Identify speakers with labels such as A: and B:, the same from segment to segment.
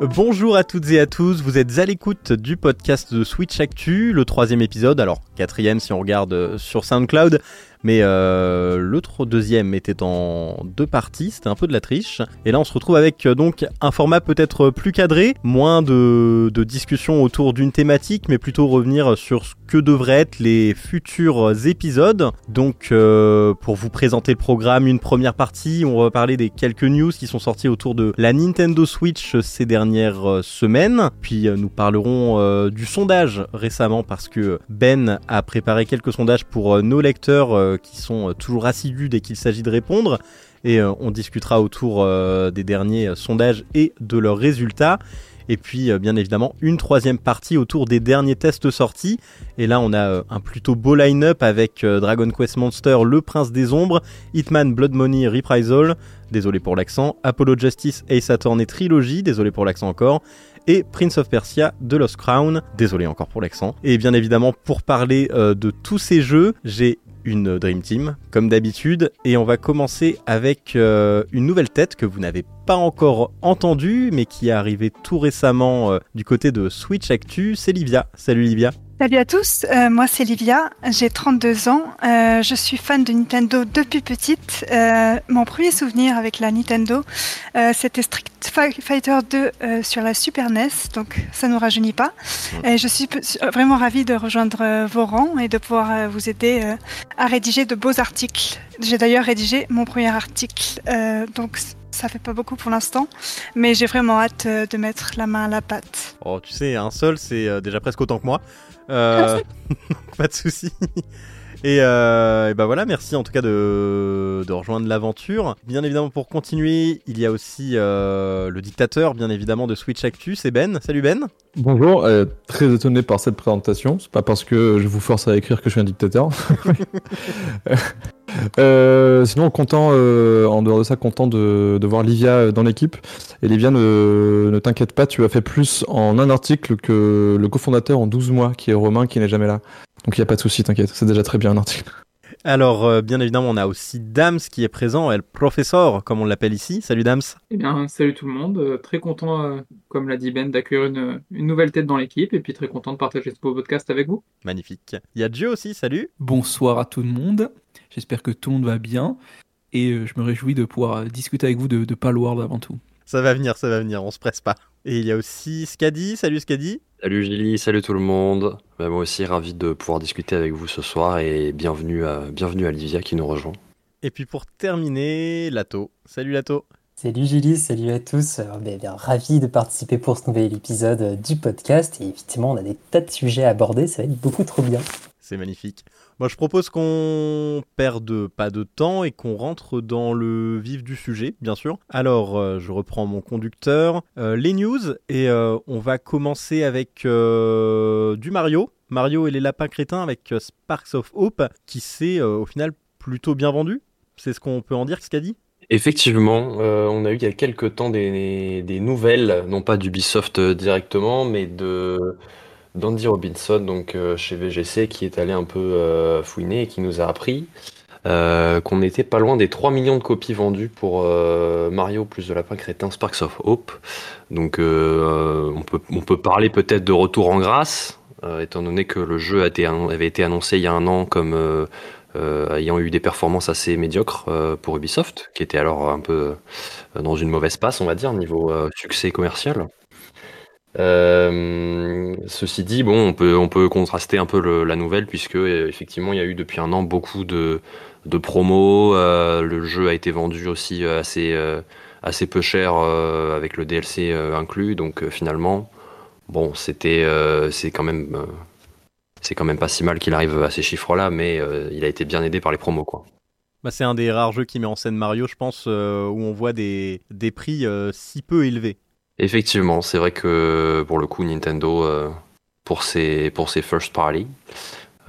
A: Bonjour à toutes et à tous, vous êtes à l'écoute du podcast de Switch Actu, le troisième épisode, alors quatrième si on regarde euh, sur SoundCloud, mais euh, l'autre deuxième était en deux parties, c'était un peu de la triche. Et là on se retrouve avec euh, donc un format peut-être plus cadré, moins de, de discussions autour d'une thématique, mais plutôt revenir sur ce que devraient être les futurs épisodes. Donc euh, pour vous présenter le programme, une première partie, on va parler des quelques news qui sont sorties autour de la Nintendo Switch ces dernières semaines. Puis nous parlerons du sondage récemment parce que Ben a préparé quelques sondages pour nos lecteurs euh, qui sont euh, toujours assidus dès qu'il s'agit de répondre. Et euh, on discutera autour des derniers sondages et de leurs résultats. Et puis, bien évidemment, une troisième partie autour des derniers tests sortis. Et là, on a un plutôt beau line-up avec Dragon Quest Monster, Le Prince des Ombres, Hitman Blood Money Reprisal, désolé pour l'accent, Apollo Justice Ace Attorney Trilogy, désolé pour l'accent encore, et Prince of Persia The Lost Crown, désolé encore pour l'accent. Et bien évidemment, pour parler de tous ces jeux, j'ai une Dream Team, comme d'habitude, et on va commencer avec euh, une nouvelle tête que vous n'avez pas encore entendue, mais qui est arrivée tout récemment euh, du côté de Switch Actu, c'est Livia. Salut Livia.
B: Salut à tous, euh, moi c'est Livia, j'ai 32 ans, euh, je suis fan de Nintendo depuis petite. Euh, mon premier souvenir avec la Nintendo, c'était Street Fighter 2 sur la Super NES, donc ça ne nous rajeunit pas. Et je suis vraiment ravie de rejoindre vos rangs et de pouvoir vous aider à rédiger de beaux articles. J'ai d'ailleurs rédigé mon premier article, donc ça fait pas beaucoup pour l'instant, mais j'ai vraiment hâte de mettre la main à la pâte.
A: Oh, tu sais, un seul, c'est déjà presque autant que moi. Euh, pas de souci. Et, euh, bah voilà, merci en tout cas de, rejoindre l'aventure. Bien évidemment, pour continuer, il y a aussi euh, le dictateur, bien évidemment, de Switch Actu, c'est Ben. Salut Ben.
C: Bonjour, euh, très étonné par cette présentation. C'est pas parce que je vous force à écrire que je suis un dictateur. Euh, sinon, content, en dehors de ça, content de, voir Livia dans l'équipe. Et Livia, ne, ne t'inquiète pas, tu as fait plus en un article que le cofondateur en 12 mois, qui est Romain, qui n'est jamais là. Donc il n'y a pas de souci, t'inquiète, c'est déjà très bien un article.
A: Alors, euh, bien évidemment, on a aussi Dams qui est présent, elle professeur, comme on l'appelle ici. Salut Dams.
D: Eh bien, salut tout le monde. Euh, très content, euh, comme l'a dit Ben, d'accueillir une, une, nouvelle tête dans l'équipe et puis très content de partager ce beau podcast avec vous.
A: Magnifique. Il y a Joe aussi, salut.
E: Bonsoir à tout le monde. J'espère que tout le monde va bien et je me réjouis de pouvoir discuter avec vous de, de Palworld avant tout.
A: Ça va venir, ça va venir, on se presse pas. Et il y a aussi Skadi. Salut Skadi.
F: Salut Gilly, salut tout le monde. Bah, moi aussi, ravi de pouvoir discuter avec vous ce soir et bienvenue à, bienvenue à Livia qui nous rejoint.
A: Et puis pour terminer, Lato. Salut Lato.
G: Salut Julie, salut à tous. Alors, bien, bien, ravi de participer pour ce nouvel épisode du podcast. Et effectivement, on a des tas de sujets à aborder, ça va être beaucoup trop bien.
A: C'est magnifique. Moi, je propose qu'on perde pas de temps et qu'on rentre dans le vif du sujet, bien sûr. Alors, euh, je reprends mon conducteur, euh, les news, et euh, on va commencer avec du Mario. Mario et les lapins crétins avec Sparks of Hope, qui s'est au final plutôt bien vendu. C'est ce qu'on peut en dire, ce qu'a dit
F: Effectivement, on a eu il y a quelques temps des, des nouvelles, non pas d'Ubisoft directement, mais de d'Andy Robinson, donc euh, chez VGC, qui est allé un peu euh, fouiner et qui nous a appris euh, qu'on n'était pas loin des 3 millions de copies vendues pour Mario plus de lapin crétin Sparks of Hope. Donc on, peut, parler peut-être de retour en grâce, étant donné que le jeu avait été annoncé il y a un an comme ayant eu des performances assez médiocres pour Ubisoft, qui était alors un peu dans une mauvaise passe, on va dire, niveau succès commercial. Euh, ceci dit, bon, on peut, on peut contraster un peu la nouvelle puisque effectivement il y a eu depuis un an beaucoup de, de promos. Euh, le jeu a été vendu aussi assez, euh, assez peu cher euh, avec le DLC euh, inclus. Donc finalement, bon, c'était, c'est quand même, c'est quand même pas si mal qu'il arrive à ces chiffres-là, mais il a été bien aidé par les promos, quoi.
A: Bah, c'est un des rares jeux qui met en scène Mario, je pense, où on voit des, des prix si peu élevés.
F: Effectivement, c'est vrai que pour le coup, Nintendo, euh, pour, ses, pour ses first party,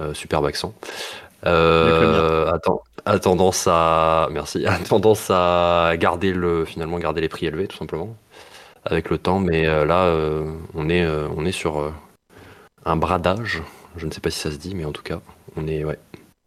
F: euh, superbe accent, euh, a, tendance à, merci, a tendance à garder le, finalement garder les prix élevés, tout simplement, avec le temps. Mais là, on est, on est sur, un bradage. Je ne sais pas si ça se dit, mais en tout cas, on est ouais.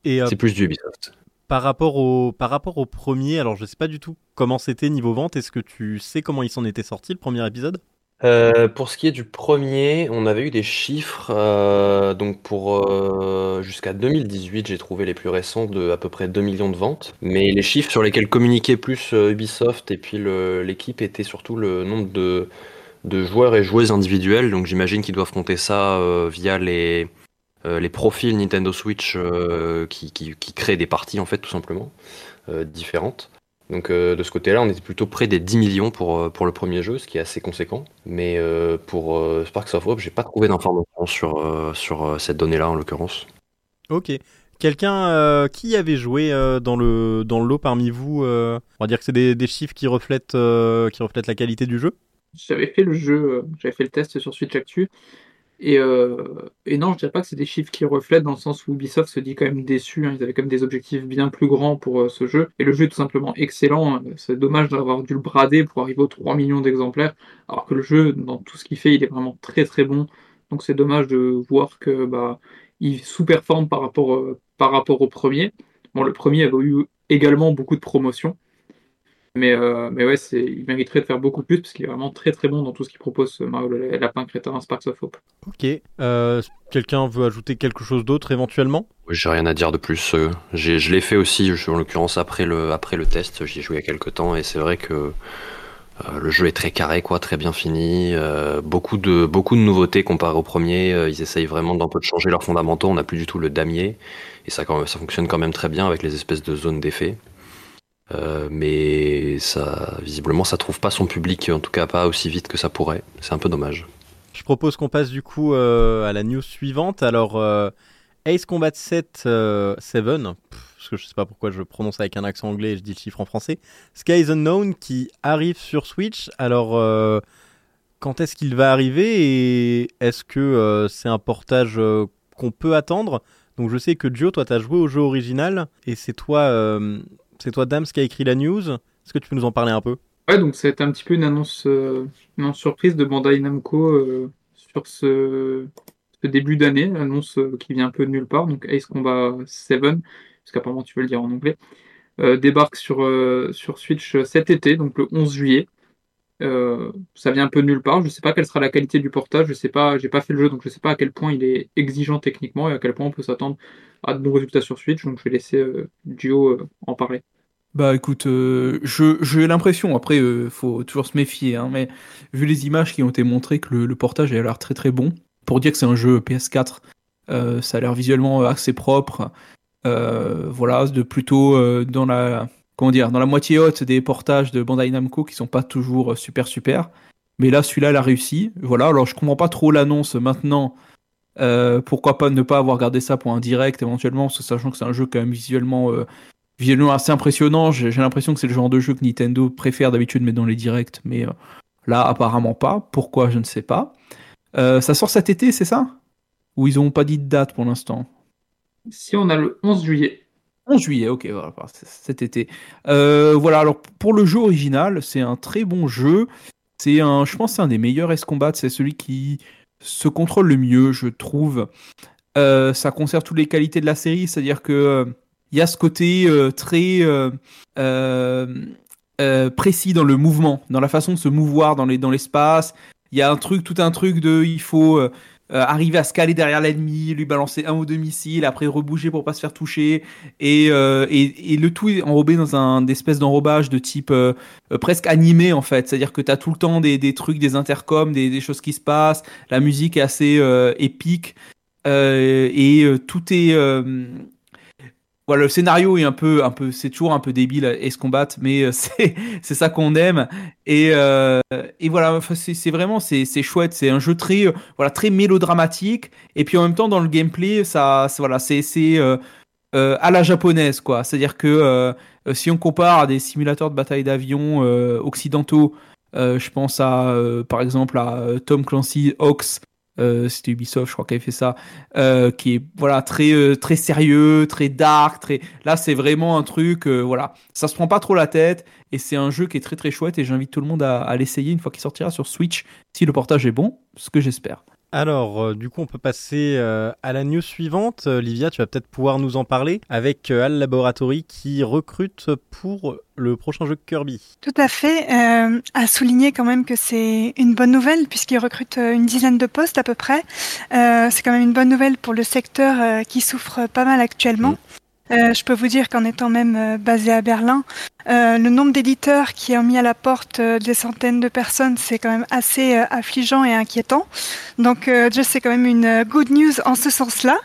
A: Et euh,
F: C'est plus du Ubisoft.
A: Par rapport au premier, alors je sais pas du tout comment c'était niveau vente. Est-ce que tu sais comment il s'en était sorti le premier épisode?
F: Euh, pour ce qui est du premier, on avait eu des chiffres. euh, donc pour euh, jusqu'à 2018, j'ai trouvé les plus récents de à peu près 2 millions de ventes. Mais les chiffres sur lesquels communiquait plus Ubisoft et puis l'équipe étaient surtout le nombre de, joueurs et joueuses individuels. Donc j'imagine qu'ils doivent compter ça via les, euh, les profils Nintendo Switch euh, qui, qui, qui créent des parties en fait tout simplement euh, différentes. Donc euh, de ce côté-là, on était plutôt près des 10 millions pour, pour le premier jeu, ce qui est assez conséquent. Mais euh, pour euh, Sparks of Hope, j'ai pas trouvé d'informations sur, euh, sur cette donnée-là en l'occurrence.
A: Ok. Quelqu'un euh, qui avait joué euh, dans le dans le lot parmi vous euh, On va dire que c'est des, des chiffres qui reflètent euh, qui reflètent la qualité du jeu?
D: J'avais fait le jeu, j'avais fait le test sur Switch Actu. Et, euh, et non, je dirais pas que c'est des chiffres qui reflètent dans le sens où Ubisoft se dit quand même déçu. hein. Ils avaient quand même des objectifs bien plus grands pour euh, ce jeu. Et le jeu est tout simplement excellent. hein. C'est dommage d'avoir dû le brader pour arriver aux 3 millions d'exemplaires. Alors que le jeu, dans tout ce qu'il fait, il est vraiment très très bon. Donc c'est dommage de voir que bah, sous-performe par rapport, euh, par rapport au premier. Bon, le premier avait eu également beaucoup de promotions. Mais, euh, mais ouais, c'est, il mériterait de faire beaucoup plus parce qu'il est vraiment très très bon dans tout ce qu'il propose, ce Mario le Lapin Crétin, Sparks of Hope.
A: Ok. Euh, Quelqu'un veut ajouter quelque chose d'autre éventuellement?
F: J'ai rien à dire de plus. euh, j'ai- je l'ai fait aussi, je- en l'occurrence après le, après le test, j'y ai joué il y a quelques temps et c'est vrai que euh, le jeu est très carré, quoi, très bien fini. euh, beaucoup, de, beaucoup de nouveautés comparé au premier. euh, ils essayent vraiment d'un peu de changer leurs fondamentaux. On n'a plus du tout le damier et ça, quand même- ça fonctionne quand même très bien avec les espèces de zones d'effet. Euh, mais ça, visiblement, ça trouve pas son public, en tout cas pas aussi vite que ça pourrait. C'est un peu dommage.
A: Je propose qu'on passe du coup euh, à la news suivante. Alors, euh, Ace Combat 7, euh, 7 pff, parce que je sais pas pourquoi je prononce avec un accent anglais et je dis le chiffre en français. Sky Unknown qui arrive sur Switch. Alors, quand est-ce qu'il va arriver et est-ce que c'est un portage qu'on peut attendre? Donc, je sais que Joe, toi, t'as joué au jeu original et c'est toi, c'est toi, Dams, qui a écrit la news. Est-ce que tu peux nous en parler un peu?
D: Ouais, donc ça a été un petit peu une annonce, euh, une surprise de Bandai Namco euh, sur ce, début d'année, annonce euh, qui vient un peu de nulle part. Donc Ace Combat 7, parce qu'apparemment tu veux le dire en anglais, débarque sur, sur Switch cet été, donc le 11 juillet. Ça vient un peu de nulle part. Je sais pas quelle sera la qualité du portage. Je sais pas, j'ai pas fait le jeu, donc je sais pas à quel point il est exigeant techniquement et à quel point on peut s'attendre à de bons résultats sur Switch. Donc je vais laisser euh, euh, en parler.
E: Bah écoute, euh, je j'ai l'impression, après euh, faut toujours se méfier, hein, mais vu les images qui ont été montrées que le, portage a l'air très très bon, pour dire que c'est un jeu PS4, euh, ça a l'air visuellement assez propre, euh, voilà, de plutôt euh, dans la comment dire, dans la moitié haute des portages de Bandai Namco qui sont pas toujours super super, mais là celui-là il a réussi, voilà, alors je comprends pas trop l'annonce maintenant. Pourquoi pas ne pas avoir gardé ça pour un direct éventuellement, sachant que c'est un jeu quand même visuellement visuellement assez impressionnant. J'ai l'impression que c'est le genre de jeu que Nintendo préfère d'habitude mettre dans les directs, mais euh, là apparemment pas. Pourquoi je ne sais pas. Euh, ça sort cet été, c'est ça? Ou ils n'ont pas dit de date pour l'instant?
D: Si on a le 11 juillet,
E: 11 juillet, ok, voilà, cet été. Euh, voilà, alors pour le jeu original, c'est un très bon jeu. C'est un, je pense, que c'est un des meilleurs S-Combat. C'est celui qui se contrôle le mieux, je trouve. Ça conserve toutes les qualités de la série, c'est-à-dire que il y a ce côté euh, très euh, euh, précis dans le mouvement, dans la façon de se mouvoir dans les dans l'espace. Il y a un truc, tout un truc de, il faut arriver à se caler derrière l'ennemi, lui balancer un ou deux missiles, après rebouger pour pas se faire toucher, et, le tout est enrobé dans un espèce d'enrobage de type presque animé en fait, c'est-à-dire que tu as tout le temps des, trucs, des intercoms, des, des choses qui se passent, la musique est assez épique, et tout est... voilà, le scénario est un peu, un peu, c'est toujours un peu débile, Ace Combat, mais euh, c'est, c'est ça qu'on aime. Et, euh, et voilà, c'est, c'est vraiment, c'est, c'est chouette. C'est un jeu très, euh, voilà, très mélodramatique. Et puis en même temps, dans le gameplay, ça, voilà, c'est, c'est euh, euh, à la japonaise, quoi. C'est-à-dire que si on compare à des simulateurs de bataille d'avion occidentaux, je pense à, par exemple, à Tom Clancy Hawks. Euh, c'était Ubisoft, je crois, avait fait ça, euh, qui est voilà très euh, très sérieux, très dark, très. Là, c'est vraiment un truc, voilà, ça se prend pas trop la tête et c'est un jeu qui est très très chouette et j'invite tout le monde à l'essayer une fois qu'il sortira sur Switch, si le portage est bon, ce que j'espère.
A: Alors, euh, du coup, on peut passer euh, à la news suivante. Euh, Livia, tu vas peut-être pouvoir nous en parler avec euh, Al Laboratory qui recrute pour le prochain jeu Kirby.
B: Tout à fait. À souligner quand même que c'est une bonne nouvelle puisqu'il recrute une dizaine de postes à peu près. C'est quand même une bonne nouvelle pour le secteur qui souffre pas mal actuellement. Euh, je peux vous dire qu'en étant même euh, basé à Berlin, euh, le nombre d'éditeurs qui ont mis à la porte des centaines de personnes, c'est quand même assez affligeant et inquiétant. Donc, déjà, c'est quand même une good news en ce sens-là.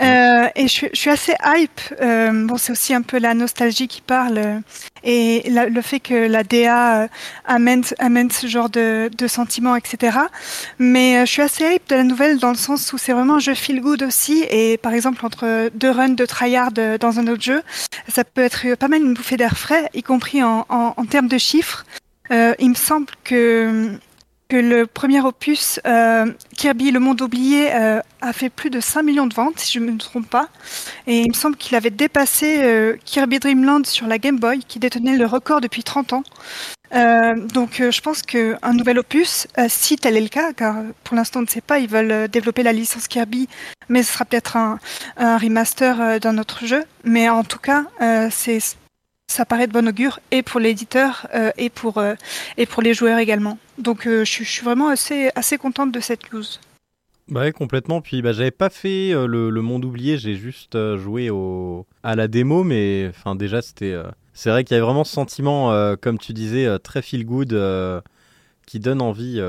B: Euh, et je, je suis assez hype. Euh, bon, c'est aussi un peu la nostalgie qui parle et la- le fait que la DA euh, amène, amène ce genre de, de sentiments, etc. Mais euh, je suis assez hype de la nouvelle dans le sens où c'est vraiment jeu feel good aussi. Et par exemple, entre deux runs de tryhard euh, dans un autre jeu, ça peut être pas mal une bouffée d'air frais, y compris en, en, en termes de chiffres. Il me semble que que le premier opus, euh, Kirby, le monde oublié, euh, a fait plus de 5 millions de ventes, si je ne me trompe pas. Et il me semble qu'il avait dépassé euh, Kirby Dream Land sur la Game Boy, qui détenait le record depuis 30 ans. Euh, donc je pense qu'un nouvel opus, si tel est le cas, car pour l'instant on ne sait pas, ils veulent développer la licence Kirby, mais ce sera peut-être un, remaster d'un autre jeu. Mais en tout cas, ça paraît de bon augure et pour l'éditeur et pour les joueurs également. Donc euh, je, suis- vraiment assez assez contente de cette news.
A: Bah ouais, complètement. Puis bah, j'avais pas fait euh, le, monde oublié, j'ai juste euh, joué à la démo, mais enfin déjà c'était. c'est vrai qu'il y avait vraiment ce sentiment, comme tu disais, très feel good, qui donne envie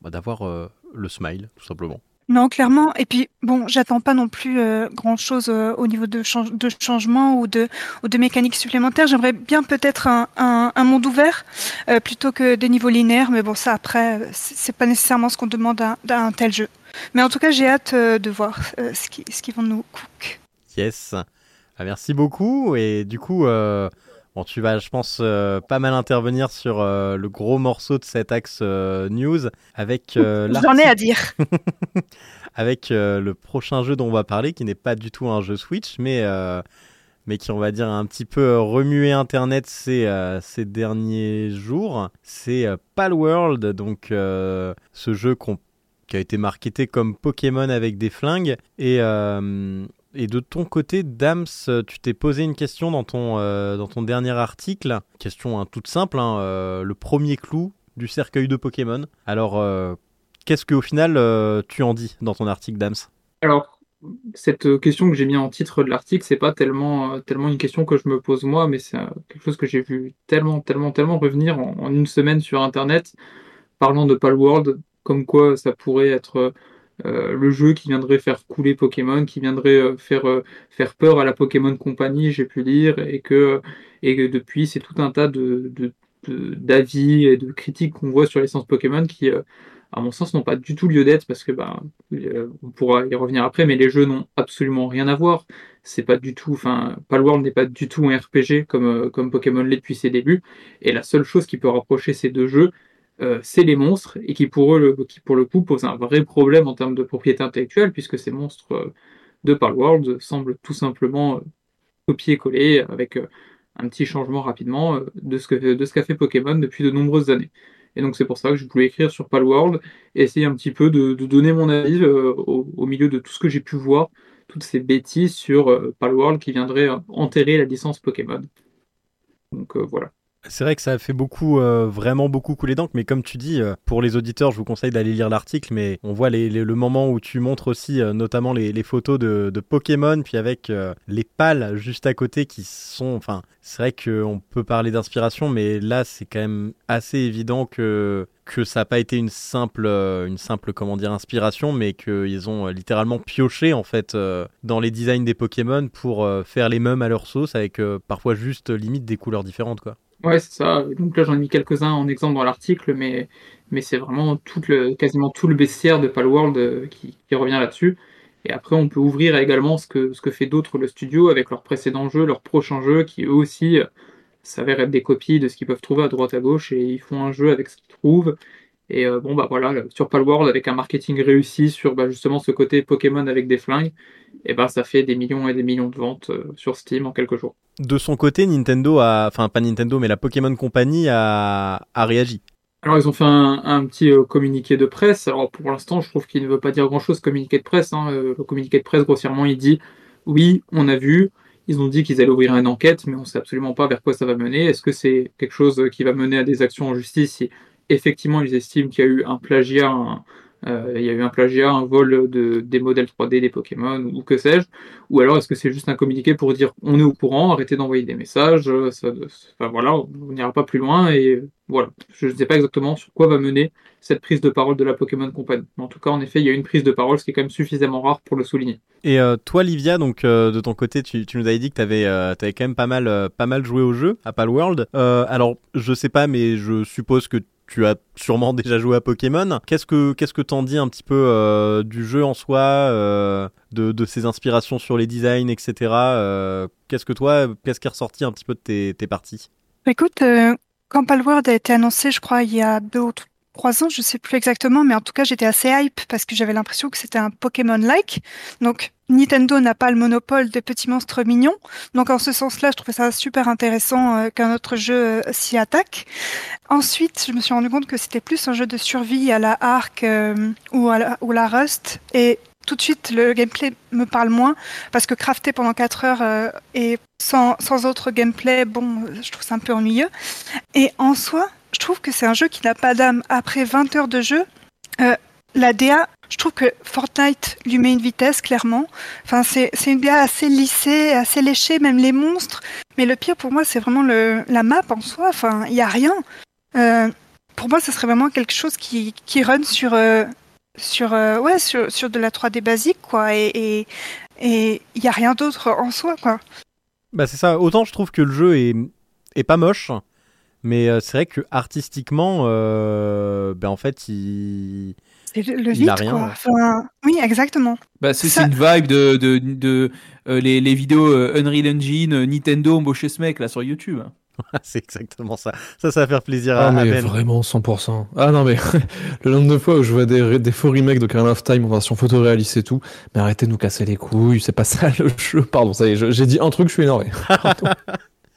A: bah, d'avoir le smile, tout simplement.
B: Non, clairement. Et puis, bon, j'attends pas non plus euh, grand-chose euh, au niveau de, change- de changement ou de, ou de mécaniques supplémentaires. J'aimerais bien peut-être un, un, un monde ouvert euh, plutôt que des niveaux linéaires. Mais bon, ça, après, euh, c'est pas nécessairement ce qu'on demande d'un d'un tel jeu. Mais en tout cas, j'ai hâte euh, de voir euh, ce qui- ce qu'ils vont nous cook.
A: Yes. Ah, merci beaucoup. Et du coup, bon, tu vas, je pense, euh, pas mal intervenir sur euh, le gros morceau de cet axe euh, news avec
B: J'en ai à dire.
A: avec le prochain jeu dont on va parler, qui n'est pas du tout un jeu Switch, mais, mais qui, on va dire, a un petit peu remué Internet ces, euh, ces derniers jours. C'est euh, Palworld, donc euh, ce jeu qui a été marketé comme Pokémon avec des flingues. Et, et de ton côté, Dams, tu t'es posé une question dans ton, euh, dans ton dernier article. Question hein, toute simple, hein, euh, le premier clou du cercueil de Pokémon. Alors, euh, Qu'est-ce qu'au final tu en dis dans ton article, Dams?
D: Alors, cette question que j'ai mis en titre de l'article, c'est pas tellement, tellement une question que je me pose moi, mais c'est quelque chose que j'ai vu tellement, tellement, tellement revenir en, en une semaine sur Internet, parlant de Palworld, comme quoi ça pourrait être euh, le jeu qui viendrait faire couler Pokémon, qui viendrait euh, faire, euh, faire peur à la Pokémon Company, j'ai pu lire, et que, et que depuis, c'est tout un tas de, de, d'avis et de critiques qu'on voit sur l'essence Pokémon qui, à mon sens, n'ont pas du tout lieu d'être parce que bah, on pourra y revenir après, mais les jeux n'ont absolument rien à voir. C'est pas du tout, enfin, Palworld n'est pas du tout un RPG comme, comme Pokémon l'est depuis ses débuts. Et la seule chose qui peut rapprocher ces deux jeux, euh, c'est les monstres et qui pour eux, le, coup, pose un vrai problème en termes de propriété intellectuelle puisque ces monstres euh, de Palworld semblent tout simplement euh, copier-coller avec un petit changement rapidement de ce que qu'a fait Pokémon depuis de nombreuses années. Et donc c'est pour ça que je voulais écrire sur Palworld et essayer un petit peu de, donner mon avis au, au milieu de tout ce que j'ai pu voir, toutes ces bêtises sur Palworld qui viendraient enterrer la licence Pokémon. Donc voilà.
A: C'est vrai que ça a fait beaucoup, euh, vraiment beaucoup couler d'encre, mais comme tu dis, euh, pour les auditeurs, je vous conseille d'aller lire l'article, mais on voit les- le moment où tu montres aussi euh, notamment les, photos de, Pokémon, puis avec les pales juste à côté qui sont, enfin, c'est vrai qu'on peut parler d'inspiration, mais là c'est quand même assez évident que ça n'a pas été une simple, une simple comment dire inspiration, mais qu'ils ont littéralement pioché en fait dans les designs des Pokémon pour faire les mêmes à leur sauce avec parfois juste limite des couleurs différentes quoi.
D: Ouais, c'est ça. Donc là, j'en ai mis quelques-uns en exemple dans l'article, mais, mais c'est vraiment tout le, quasiment tout le bestiaire de Palworld euh, qui, qui revient là-dessus. Et après, on peut ouvrir également ce que, ce que fait d'autres le studio avec leurs précédents jeux, leurs prochains jeux, qui eux aussi euh, s'avèrent être des copies de ce qu'ils peuvent trouver à droite à gauche, et ils font un jeu avec ce qu'ils trouvent. Et euh, bon, bah voilà, sur Palworld, avec un marketing réussi sur bah, justement ce côté Pokémon avec des flingues, et ben ça fait des millions et des millions de ventes sur Steam en quelques jours.
A: De son côté, Nintendo a, enfin pas Nintendo, mais la Pokémon Company a, réagi.
D: Alors ils ont fait un, petit euh, communiqué de presse. Alors pour l'instant, je trouve qu'il ne veut pas dire grand-chose communiqué de presse. hein. Euh, le communiqué de presse, grossièrement, il dit oui, on a vu. Ils ont dit qu'ils allaient ouvrir une enquête, mais on ne sait absolument pas vers quoi ça va mener. Est-ce que c'est quelque chose qui va mener à des actions en justice si effectivement ils estiment qu'il y a eu un plagiat, il y a eu un plagiat, un vol de, des modèles 3D des Pokémon ou que sais-je, ou alors est-ce que c'est juste un communiqué pour dire on est au courant, arrêtez d'envoyer des messages, euh, enfin, voilà, on n'ira pas plus loin et voilà. Je ne sais pas exactement sur quoi va mener cette prise de parole de la Pokémon Company. En tout cas, en effet, il y a une prise de parole, ce qui est quand même suffisamment rare pour le souligner.
A: Et euh, toi, Livia, donc euh, de ton côté, tu, nous avais dit que tu avais, quand même pas mal, euh, pas mal joué au jeu, à Palworld. Euh, alors, je sais pas, mais je suppose que tu as sûrement déjà joué à Pokémon. Qu'est-ce que qu'est-ce que t'en dis un petit peu euh, du jeu en soi, euh, de, de ses inspirations sur les designs, etc. Euh, qu'est-ce que toi, qu'est-ce qui est ressorti un petit peu de tes, tes parties?
B: Écoute, quand Palworld a été annoncé, je crois, il y a deux ou trois ans, je sais plus exactement, mais en tout cas, j'étais assez hype parce que j'avais l'impression que c'était un Pokémon-like. Donc, Nintendo n'a pas le monopole des petits monstres mignons. Donc, en ce sens-là, je trouvais ça super intéressant euh, qu'un autre jeu euh, s'y attaque. Ensuite, je me suis rendu compte que c'était plus un jeu de survie à la Ark euh, ou à la, Rust. Et tout de suite, le gameplay me parle moins parce que crafter pendant 4 heures et sans autre gameplay, bon, je trouve ça un peu ennuyeux. Et en soi, je trouve que c'est un jeu qui n'a pas d'âme. Après 20 heures de jeu, euh, la DA, je trouve que Fortnite lui met une vitesse, clairement. Enfin, c'est une DA assez lissée, assez léchée, même les monstres. Mais le pire pour moi, c'est vraiment la map en soi. Enfin, il n'y a rien. Euh, pour moi, ce serait vraiment quelque chose qui, qui run sur, euh, sur, ouais, sur, de la 3D basique, quoi. Et et- et il n'y a rien d'autre en soi, quoi.
A: Bah c'est ça. Autant je trouve que le jeu est, est pas moche, mais euh, c'est vrai que artistiquement, euh, ben en fait, il
B: C'est le,
A: Il
B: vide,
A: a rien,
B: quoi.
A: ouais.
B: Enfin, oui, exactement.
E: Bah, c'est
B: Ça-
E: une vibe de, de, de euh, les, les vidéos euh, Unreal Engine, euh, Nintendo embauché ce mec là sur YouTube.
A: c'est exactement ça. Ça, ça va faire plaisir à,
C: Ah,
A: à
C: mais
A: Ben.
C: vraiment 100%. Ah non, mais le nombre de fois où je vois des, des faux remakes de Ocarina of Time en version photoréaliste et tout, mais arrêtez de nous casser les couilles, c'est pas ça le jeu. Pardon, ça y est, j'ai dit un truc, je suis énervé.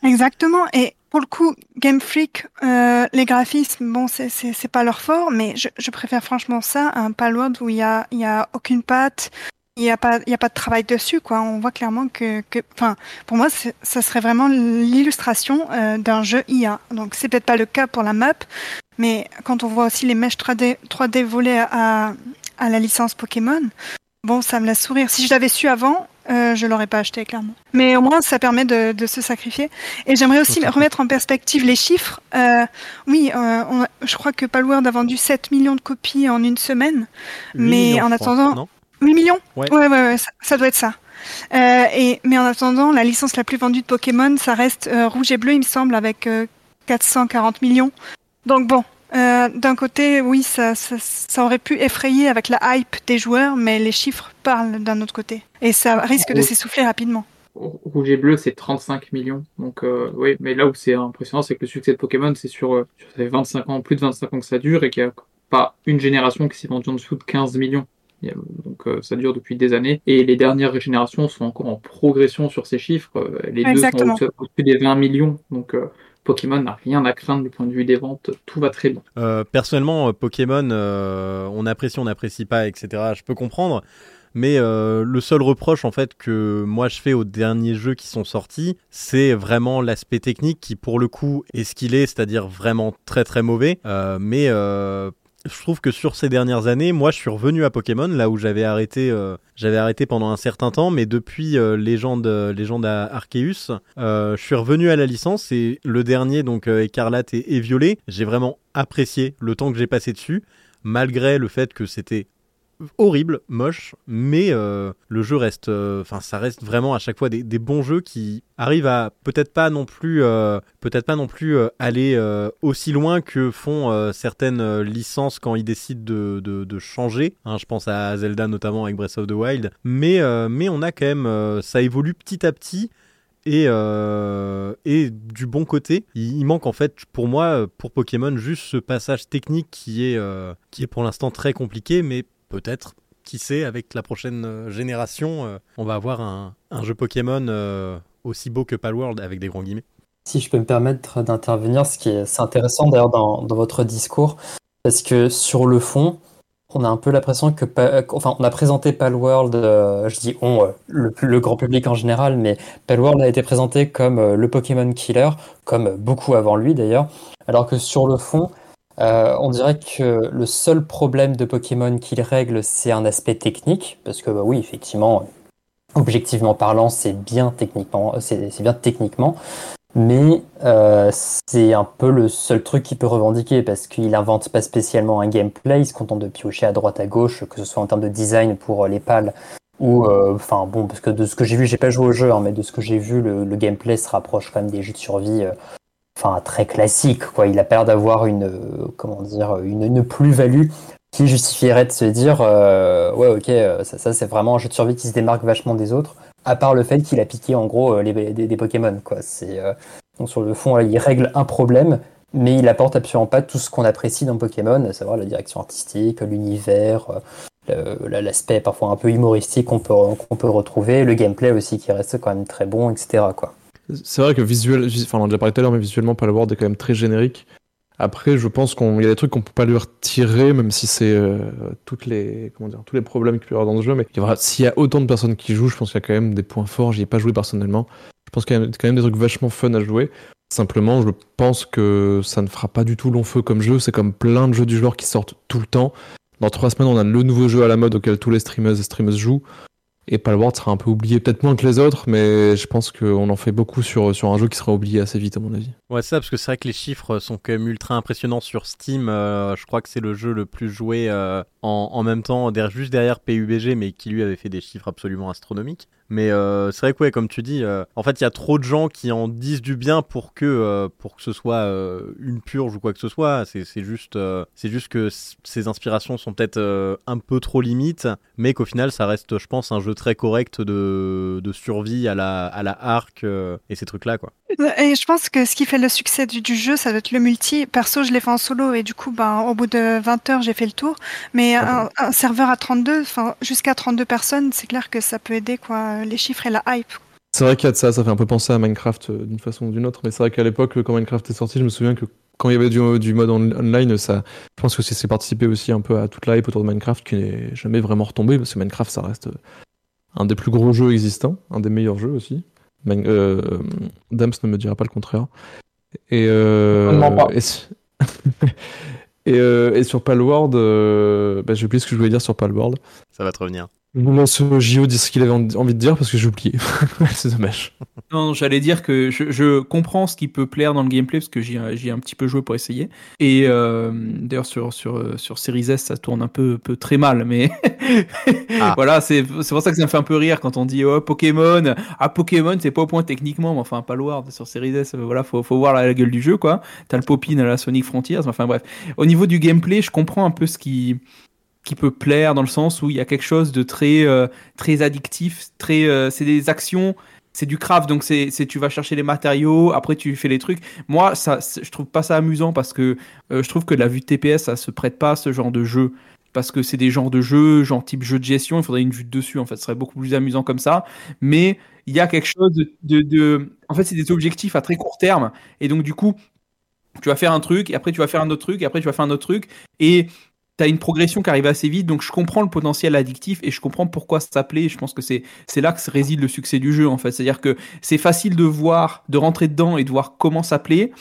B: Exactement. Et pour le coup, Game Freak, euh, les graphismes, bon, c'est pas leur fort, mais je, je préfère franchement ça à un Palworld où il y a y a aucune patte, il y a pas y a pas de travail dessus, quoi. On voit clairement que enfin, pour moi, ça serait vraiment l'illustration euh, d'un jeu IA. Donc c'est peut-être pas le cas pour la map, mais quand on voit aussi les mèches 3D 3D volées à à la licence Pokémon, bon, ça me laisse sourire. Si je l'avais su avant. Euh, je l'aurais pas acheté clairement. Mais au moins ça permet de, de se sacrifier. Et j'aimerais aussi remettre en perspective les chiffres. Euh, oui, euh, on- je crois que Palworld a vendu 7 millions de copies en une semaine. Mais en
A: crois,
B: attendant- 8 millions?
A: Ouais.
B: ouais, ouais, ouais, ça, ça doit être ça. Euh, et, mais en attendant, la licence la plus vendue de Pokémon, ça reste Rouge et Bleu, il me semble, avec euh, 440 millions. Donc bon, euh, d'un côté, oui, ça, ça, ça aurait pu effrayer avec la hype des joueurs, mais les chiffres parlent d'un autre côté. Et ça risque de s'essouffler rapidement.
D: Rouge et bleu, c'est 35 millions. Donc, euh, oui, mais là où c'est impressionnant, c'est que le succès de Pokémon, c'est sur, euh, sur ça fait 25 ans, plus de 25 ans que ça dure et qu'il n'y a pas une génération qui s'est vendue en dessous de 15 millions. Donc, euh, ça dure depuis des années. Et les dernières générations sont encore en progression sur ces chiffres. Les deux
B: Exactement.
D: sont au- au-dessus des 20 millions. Donc, euh, Pokémon n'a rien à craindre du point de vue des ventes. Tout va très bien.
A: Euh, personnellement, euh, Pokémon, euh, on apprécie, on n'apprécie pas, etc. Je peux comprendre. Mais le seul reproche en fait que moi je fais aux derniers jeux qui sont sortis, c'est vraiment l'aspect technique qui pour le coup est ce qu'il est, c'est-à-dire vraiment très très mauvais. Mais je trouve que sur ces dernières années, moi je suis revenu à Pokémon là où j'avais arrêté, euh, arrêté pendant un certain temps, mais depuis euh, Légende, Légende à Arceus, euh, je suis revenu à la licence et le dernier donc euh, Écarlate et, et Violet, j'ai vraiment apprécié le temps que j'ai passé dessus, malgré le fait que c'était horrible, moche, mais euh, le jeu reste, euh, enfin ça reste vraiment à chaque fois des, bons jeux qui arrivent à peut-être pas non plus, euh, peut-être pas non plus aller aussi loin que font certaines licences quand ils décident de, de, changer. Hein, je pense à Zelda notamment avec Breath of the Wild, mais mais on a quand même, ça évolue petit à petit. Et, et du bon côté, il, manque en fait pour moi, pour Pokémon, juste ce passage technique qui est, qui est pour l'instant très compliqué, mais peut-être, qui sait, avec la prochaine euh, génération, euh, on va avoir un, jeu Pokémon euh, aussi beau que Palworld, avec des grands guillemets.
G: Si je peux me permettre d'intervenir, ce qui est, intéressant d'ailleurs dans, votre discours, parce que sur le fond, on a un peu l'impression que, enfin, on a présenté Palworld, je dis on, le, grand public en général, mais Palworld a été présenté comme le Pokémon Killer, comme beaucoup avant lui d'ailleurs, alors que sur le fond, euh, on dirait que le seul problème de Pokémon qu'il règle, c'est un aspect technique, parce que bah oui, effectivement, objectivement parlant, c'est bien techniquement, c'est bien techniquement, mais euh, c'est un peu le seul truc qu'il peut revendiquer parce qu'il invente pas spécialement un gameplay, il se contente de piocher à droite à gauche, que ce soit en termes de design pour euh, les pales ou, enfin bon, parce que de ce que j'ai vu, j'ai pas joué au jeu, hein, mais de ce que j'ai vu, le, gameplay se rapproche quand même des jeux de survie, enfin très classique, quoi. Il a l'air d'avoir une, euh, comment dire, une, plus-value qui justifierait de se dire, euh, ouais, ok, euh, ça, ça c'est vraiment un jeu de survie qui se démarque vachement des autres à part le fait qu'il a piqué en gros les, des, Pokémon. Quoi. C'est, donc sur le fond, il règle un problème, mais il apporte absolument pas tout ce qu'on apprécie dans Pokémon, à savoir la direction artistique, l'univers, l'aspect parfois un peu humoristique qu'on peut, qu'on peut retrouver, le gameplay aussi qui reste quand même très bon, etc. Quoi.
C: C'est vrai que visuel, enfin on en a déjà parlé tout à l'heure, mais visuellement Palworld est quand même très générique. Après, je pense qu'il y a des trucs qu'on peut pas lui retirer, même si c'est euh, toutes les, comment dire, tous les problèmes qu'il peut y avoir dans ce jeu. Mais s'il y a autant de personnes qui jouent, je pense qu'il y a quand même des points forts. J'y ai pas joué personnellement. Je pense qu'il y a quand même des trucs vachement fun à jouer. Simplement, je pense que ça ne fera pas du tout long feu comme jeu. C'est comme plein de jeux du genre qui sortent tout le temps. Dans trois semaines, on a le nouveau jeu à la mode auquel tous les streamers et streameuses jouent. Et Palworld sera un peu oublié, peut-être moins que les autres, mais je pense qu'on en fait beaucoup sur, sur un jeu qui sera oublié assez vite, à mon avis.
A: Ouais, ça, parce que c'est vrai que les chiffres sont quand même ultra impressionnants sur Steam. Euh, je crois que c'est le jeu le plus joué euh, en, en même temps, juste derrière PUBG, mais qui lui avait fait des chiffres absolument astronomiques. Mais euh, c'est vrai que, ouais, comme tu dis, en fait, il y a trop de gens qui en disent du bien pour que, pour que ce soit une purge ou quoi que ce soit. C'est juste, c'est juste que ces inspirations sont peut-être un peu trop limites, mais qu'au final, ça reste, je pense, un jeu très correct de, de survie à la, à la arc et ces trucs-là, quoi.
B: Et je pense que ce qui fait le succès du, du jeu, ça doit être le multi. Perso, je l'ai fait en solo et du coup, ben, au bout de 20 heures, j'ai fait le tour. Mais un, un serveur à 32, enfin, jusqu'à 32 personnes, c'est clair que ça peut aider, quoi, les chiffres et la hype.
C: C'est vrai qu'il y a de ça, ça fait un peu penser à Minecraft euh, d'une façon ou d'une autre, mais c'est vrai qu'à l'époque, quand Minecraft est sorti, je me souviens que quand il y avait du, du mode on- online, ça, je pense que c'est participé aussi un peu à toute la hype autour de Minecraft qui n'est jamais vraiment retombé, parce que Minecraft, ça reste euh, un des plus gros jeux existants, un des meilleurs jeux aussi. Euh, Dams ne me dira pas le contraire. Et, euh,
D: pas.
C: et, su- et, euh, et sur Palworld, euh, bah, j'ai oublié ce que je voulais dire sur Palworld.
A: Ça va te revenir.
C: Je vous laisse JO dire ce qu'il avait en- envie de dire parce que j'ai oublié. c'est dommage.
E: Non, non, j'allais dire que je, je comprends ce qui peut plaire dans le gameplay parce que j'y ai un petit peu joué pour essayer. Et euh, d'ailleurs sur sur sur Series S, ça tourne un peu peu très mal, mais
A: Ah.
E: voilà, c'est c'est pour ça que ça me fait un peu rire quand on dit oh Pokémon, ah Pokémon, c'est pas au point techniquement, mais enfin pas loin sur Series S, voilà, faut faut voir la, la gueule du jeu quoi. T'as le Popin à la Sonic Frontiers, enfin bref. Au niveau du gameplay, je comprends un peu ce qui qui peut plaire dans le sens où il y a quelque chose de très euh, très addictif, très euh, c'est des actions c'est du craft, donc c'est, c'est tu vas chercher les matériaux, après tu fais les trucs. Moi, ça, je trouve pas ça amusant parce que euh, je trouve que la vue de TPS, ça se prête pas à ce genre de jeu. Parce que c'est des genres de jeux, genre type jeu de gestion, il faudrait une vue de dessus, en fait, ce serait beaucoup plus amusant comme ça. Mais il y a quelque chose de, de, de- En fait, c'est des objectifs à très court terme. Et donc, du coup, tu vas faire un truc, et après tu vas faire un autre truc, et après tu vas faire un autre truc. Et tu as une progression qui arrive assez vite, donc je comprends le potentiel addictif et je comprends pourquoi ça plaît. Je pense que c'est là que réside le succès du jeu en fait. C'est-à-dire que c'est facile de voir, de rentrer dedans et de voir comment ça plaît.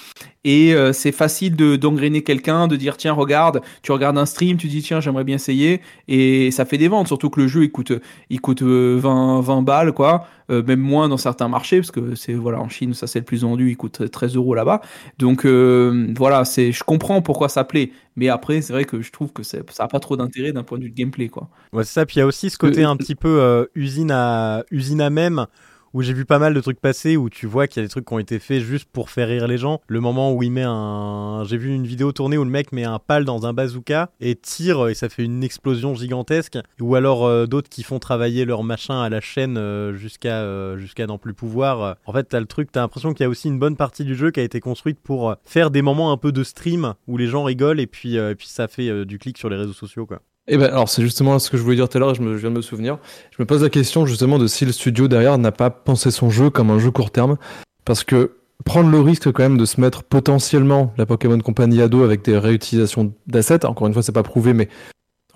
E: Et euh, c'est facile de d'engrainer quelqu'un, de dire tiens regarde, tu regardes un stream, tu dis tiens j'aimerais bien essayer et ça fait des ventes. Surtout que le jeu il coûte il coûte euh, 20 20 balles quoi, Euh, même moins dans certains marchés parce que c'est voilà en Chine ça c'est le plus vendu, il coûte 13 euros là-bas. Donc euh, voilà c'est je comprends pourquoi ça plaît, mais après c'est vrai que je trouve que ça a pas trop d'intérêt d'un point de vue de gameplay quoi.
A: Ouais, c'est ça. Puis il y a aussi ce côté
C: Euh,
A: un petit peu euh, usine à usine à même où j'ai vu pas mal de trucs passer où tu vois qu'il y a des trucs qui ont été faits juste pour faire rire les gens. Le moment où il met un, j'ai vu une vidéo tournée où le mec met un pal dans un bazooka et tire et ça fait une explosion gigantesque. Ou alors euh, d'autres qui font travailler leur machin à la chaîne euh, jusqu'à euh, jusqu'à n'en plus pouvoir. En fait, t'as le truc, t'as l'impression qu'il y a aussi une bonne partie du jeu qui a été construite pour faire des moments un peu de stream où les gens rigolent et puis et puis ça fait du clic sur les réseaux sociaux quoi.
C: Eh ben, alors c'est justement ce que je voulais dire tout à l'heure, je, je viens de me souvenir. Je me pose la question justement de si le studio derrière n'a pas pensé son jeu comme un jeu court terme, parce que prendre le risque quand même de se mettre potentiellement la Pokémon Company à dos avec des réutilisations d'assets. Encore une fois, c'est pas prouvé, mais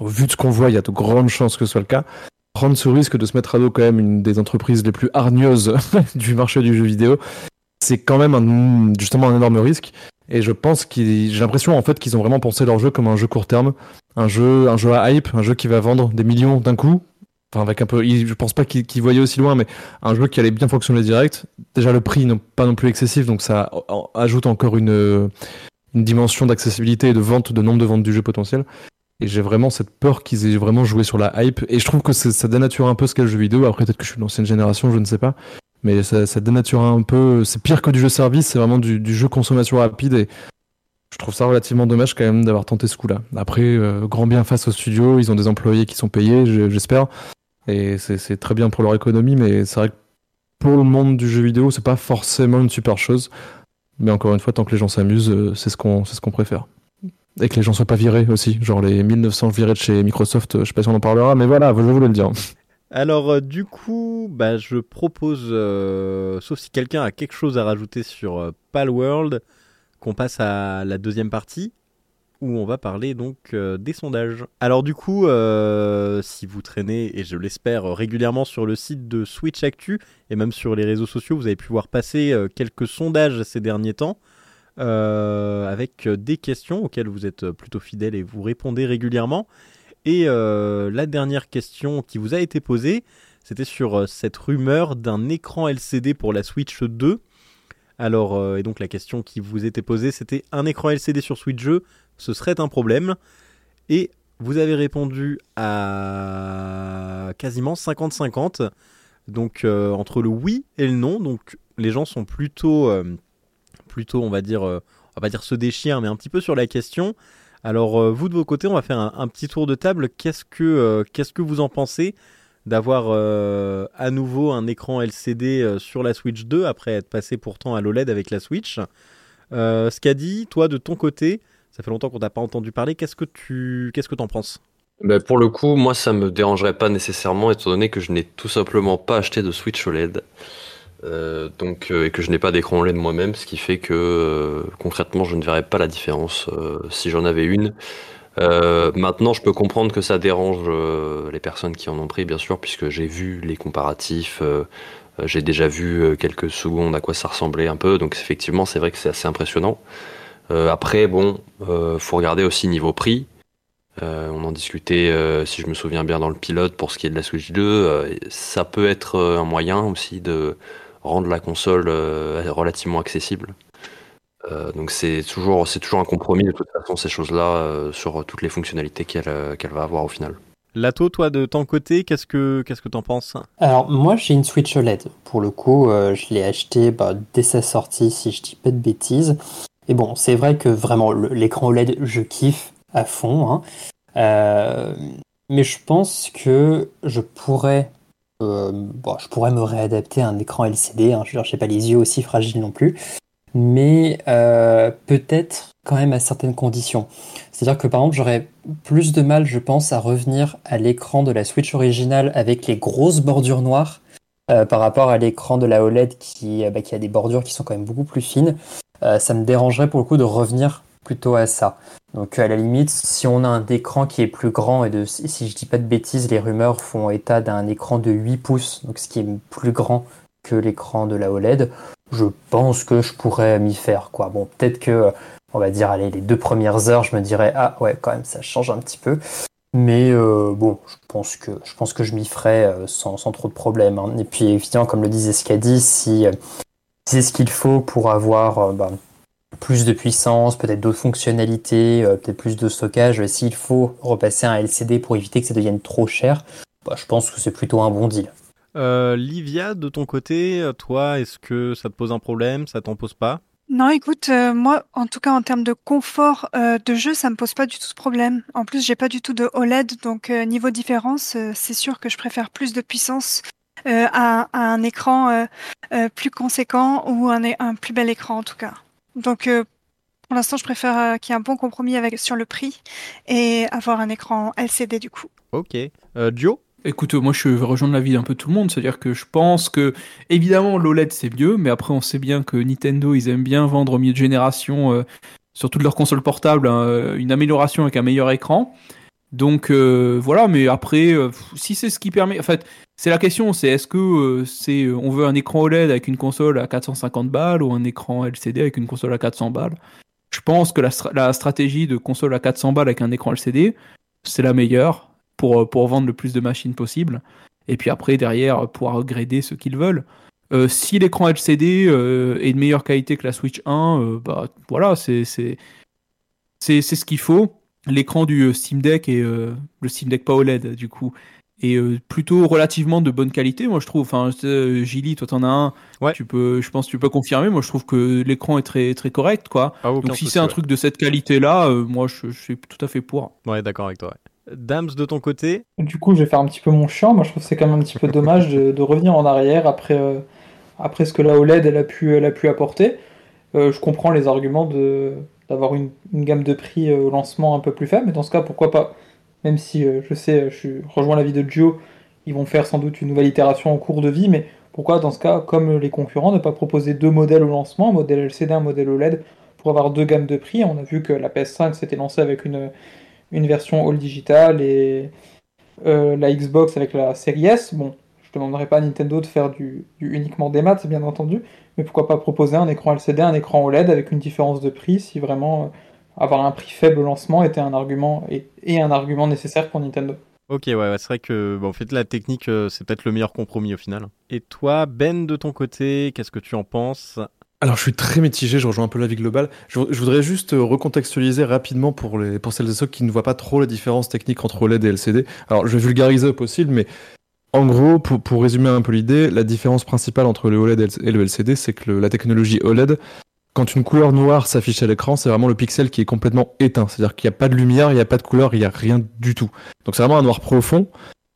C: vu de ce qu'on voit, il y a de grandes chances que ce soit le cas. Prendre ce risque de se mettre à dos quand même une des entreprises les plus hargneuses du marché du jeu vidéo, c'est quand même un, justement un énorme risque. Et je pense qu'ils, j'ai l'impression en fait qu'ils ont vraiment pensé leur jeu comme un jeu court terme, un jeu, un jeu à hype, un jeu qui va vendre des millions d'un coup. Enfin, avec un peu, je pense pas qu'ils voyaient aussi loin, mais un jeu qui allait bien fonctionner direct. Déjà, le prix n'est pas non plus excessif, donc ça ajoute encore une, dimension d'accessibilité et de vente, de nombre de ventes du jeu potentiel. Et j'ai vraiment cette peur qu'ils aient vraiment joué sur la hype. Et je trouve que ça dénature un peu ce qu'est le jeu vidéo. Après, peut-être que je suis l'ancienne génération, je ne sais pas. Mais ça, ça dénature un peu. C'est pire que du jeu service, c'est vraiment du, jeu consommation rapide. Et je trouve ça relativement dommage quand même d'avoir tenté ce coup-là. Après, euh, grand bien face au studio, ils ont des employés qui sont payés, j'espère. Et c'est très bien pour leur économie, mais c'est vrai que pour le monde du jeu vidéo, c'est pas forcément une super chose. Mais encore une fois, tant que les gens s'amusent, euh, c'est ce qu'on ce qu'on préfère. Et que les gens soient pas virés aussi. Genre les 1900 virés de chez Microsoft, je sais pas si on en parlera, mais voilà, je voulais le dire.
A: Alors euh, du coup, bah, je propose, euh, sauf si quelqu'un a quelque chose à rajouter sur euh, Palworld, qu'on passe à la deuxième partie où on va parler donc des sondages. Alors du coup, si vous traînez, et je l'espère régulièrement sur le site de Switch Actu, et même sur les réseaux sociaux, vous avez pu voir passer quelques sondages ces derniers temps. Avec des questions auxquelles vous êtes plutôt fidèle et vous répondez régulièrement. Et euh, la dernière question qui vous a été posée, c'était sur euh, cette rumeur d'un écran LCD pour la Switch 2. Alors, et donc la question qui vous était posée, c'était un écran LCD sur Switch 2, ce serait un problème. Et vous avez répondu à quasiment 50-50. Donc entre le oui et le non. Donc les gens sont plutôt plutôt, on va dire, euh, on va pas dire se déchire, mais un petit peu sur la question. Alors euh, vous de vos côtés, on va faire un, petit tour de table. Qu'est-ce que euh, vous en pensez d'avoir à nouveau un écran LCD sur la Switch 2 après être passé pourtant à l'OLED avec la Switch? Ce qu'a dit, toi de ton côté, ça fait longtemps qu'on t'a pas entendu parler. Qu'est-ce que tu qu'est-ce que t'en penses?
F: Ben pour le coup, moi ça me dérangerait pas nécessairement étant donné que je n'ai tout simplement pas acheté de Switch OLED. Euh, donc, euh, et que je n'ai pas d'écran OLED moi-même, ce qui fait que euh, concrètement je ne verrais pas la différence si j'en avais une. maintenant, je peux comprendre que ça dérange les personnes qui en ont pris, bien sûr, puisque j'ai vu les comparatifs, j'ai déjà vu quelques secondes à quoi ça ressemblait un peu, donc effectivement, c'est vrai que c'est assez impressionnant. après, bon, faut regarder aussi niveau prix. on en discutait, si je me souviens bien, dans le pilote pour ce qui est de la Switch 2. ça peut être un moyen aussi de rendre la console euh, relativement accessible. Euh, donc c'est toujours, c'est toujours un compromis de toute façon ces choses-là euh, sur toutes les fonctionnalités qu'elle qu'elle va avoir au final.
A: Lato, toi de ton côté, qu'est-ce que qu'est-ce que t'en penses?
G: Alors moi j'ai une Switch OLED. Pour le coup, je l'ai acheté bah, dès sa sortie, si je dis pas de bêtises. Et bon, c'est vrai que vraiment l'écran OLED, je kiffe à fond. Hein. mais je pense que je pourrais euh, je pourrais me réadapter à un écran LCD, hein, je n'ai pas les yeux aussi fragiles non plus, mais euh, peut-être quand même à certaines conditions. C'est-à-dire que par exemple, j'aurais plus de mal, je pense, à revenir à l'écran de la Switch originale avec les grosses bordures noires euh, par rapport à l'écran de la OLED bah, qui, a des bordures qui sont quand même beaucoup plus fines. ça me dérangerait pour le coup de revenir plutôt à ça. Donc à la limite, si on a un écran qui est plus grand, et si je dis pas de bêtises, les rumeurs font état d'un écran de 8 pouces, donc ce qui est plus grand que l'écran de la OLED, je pense que je pourrais m'y faire. Quoi. Bon, peut-être que, on va dire, allez, les deux premières heures, je me dirais, ah ouais, quand même, ça change un petit peu. Mais euh, bon, je pense que je, pense que je m'y ferai euh, sans, trop de problèmes. Hein. Et puis évidemment, comme le disait Scadi, si, euh, si c'est ce qu'il faut pour avoir bah, plus de puissance, peut-être d'autres fonctionnalités, euh, peut-être plus de stockage. S'il faut repasser un LCD pour éviter que ça devienne trop cher, bah, je pense que c'est plutôt un bon deal.
A: Euh, Livia, de ton côté, toi, est-ce que ça te pose un problème? Ça t'en pose pas?
B: Non, écoute, euh, moi, en tout cas en termes de confort de jeu, ça me pose pas du tout ce problème. En plus, j'ai pas du tout de OLED, donc niveau différence, c'est sûr que je préfère plus de puissance à, un écran plus conséquent ou un, un plus bel écran en tout cas. Donc, euh, pour l'instant, je préfère euh, qu'il y ait un bon compromis avec, sur le prix et avoir un écran LCD du coup.
A: Ok. Euh, Dio
E: Écoute, moi je vais rejoindre l'avis d'un peu tout le monde, c'est-à-dire que je pense que évidemment l'OLED c'est mieux, mais après on sait bien que Nintendo ils aiment bien vendre au milieu de génération euh, sur toutes leurs consoles portables hein, une amélioration avec un meilleur écran. Donc euh, voilà, mais après euh, si c'est ce qui permet, en fait c'est la question, c'est est-ce que c'est on veut un écran OLED avec une console à 450 balles ou un écran LCD avec une console à 400 balles? Je pense que la, la stratégie de console à 400 balles avec un écran LCD c'est la meilleure pour, euh, pour vendre le plus de machines possible. Et puis après, derrière, pouvoir upgrader ce qu'ils veulent. Euh, si l'écran LCD euh, est de meilleure qualité que la Switch 1, bah voilà, c'est c'est ce qu'il faut. L'écran du Steam Deck et le Steam Deck pas OLED du coup est plutôt relativement de bonne qualité, moi je trouve. Enfin, Gilly, toi t'en as un, ouais. tu peux, je pense, que tu peux confirmer. Moi je trouve que l'écran est très très correct, quoi. Ah, Donc si c'est un truc de cette qualité-là, moi je, je, suis tout à fait pour.
A: Ouais, d'accord avec toi. Ouais. Dams de ton côté
D: Du coup, je vais faire un petit peu mon chiant. Moi, je trouve que c'est quand même un petit peu dommage de, revenir en arrière après, euh, après ce que la OLED elle a pu, elle a pu apporter. Euh, je comprends les arguments de, d'avoir une, gamme de prix euh, au lancement un peu plus faible, mais dans ce cas, pourquoi pas? Même si je sais, je rejoins l'avis de Joe, ils vont faire sans doute une nouvelle itération en cours de vie, mais pourquoi dans ce cas, comme les concurrents, ne pas proposer deux modèles au lancement, modèle LCD, un modèle OLED, pour avoir deux gammes de prix? On a vu que la PS5 s'était lancée avec une version all digital et euh, la Xbox avec la série S. Bon, je ne demanderai pas à Nintendo de faire du, uniquement des maths, bien entendu, mais pourquoi pas proposer un écran LCD, un écran OLED avec une différence de prix si vraiment euh, avoir un prix faible au lancement était un argument et, un argument nécessaire pour Nintendo.
A: Ok, ouais, c'est vrai que en fait, la technique, euh, c'est peut-être le meilleur compromis au final. Et toi, Ben, de ton côté, qu'est-ce que tu en penses?
C: Alors je suis très mitigé, je rejoins un peu l'avis global. Je, voudrais juste euh, recontextualiser rapidement pour, les, pour celles et ceux qui ne voient pas trop la différence technique entre OLED et LCD. Alors je vais vulgariser au possible, mais en gros, pour, pour résumer un peu l'idée, la différence principale entre le OLED et le LCD, c'est que la technologie OLED, quand une couleur noire s'affiche à l'écran, c'est vraiment le pixel qui est complètement éteint. C'est-à-dire qu'il n'y a pas de lumière, il n'y a pas de couleur, il n'y a rien du tout. Donc c'est vraiment un noir profond.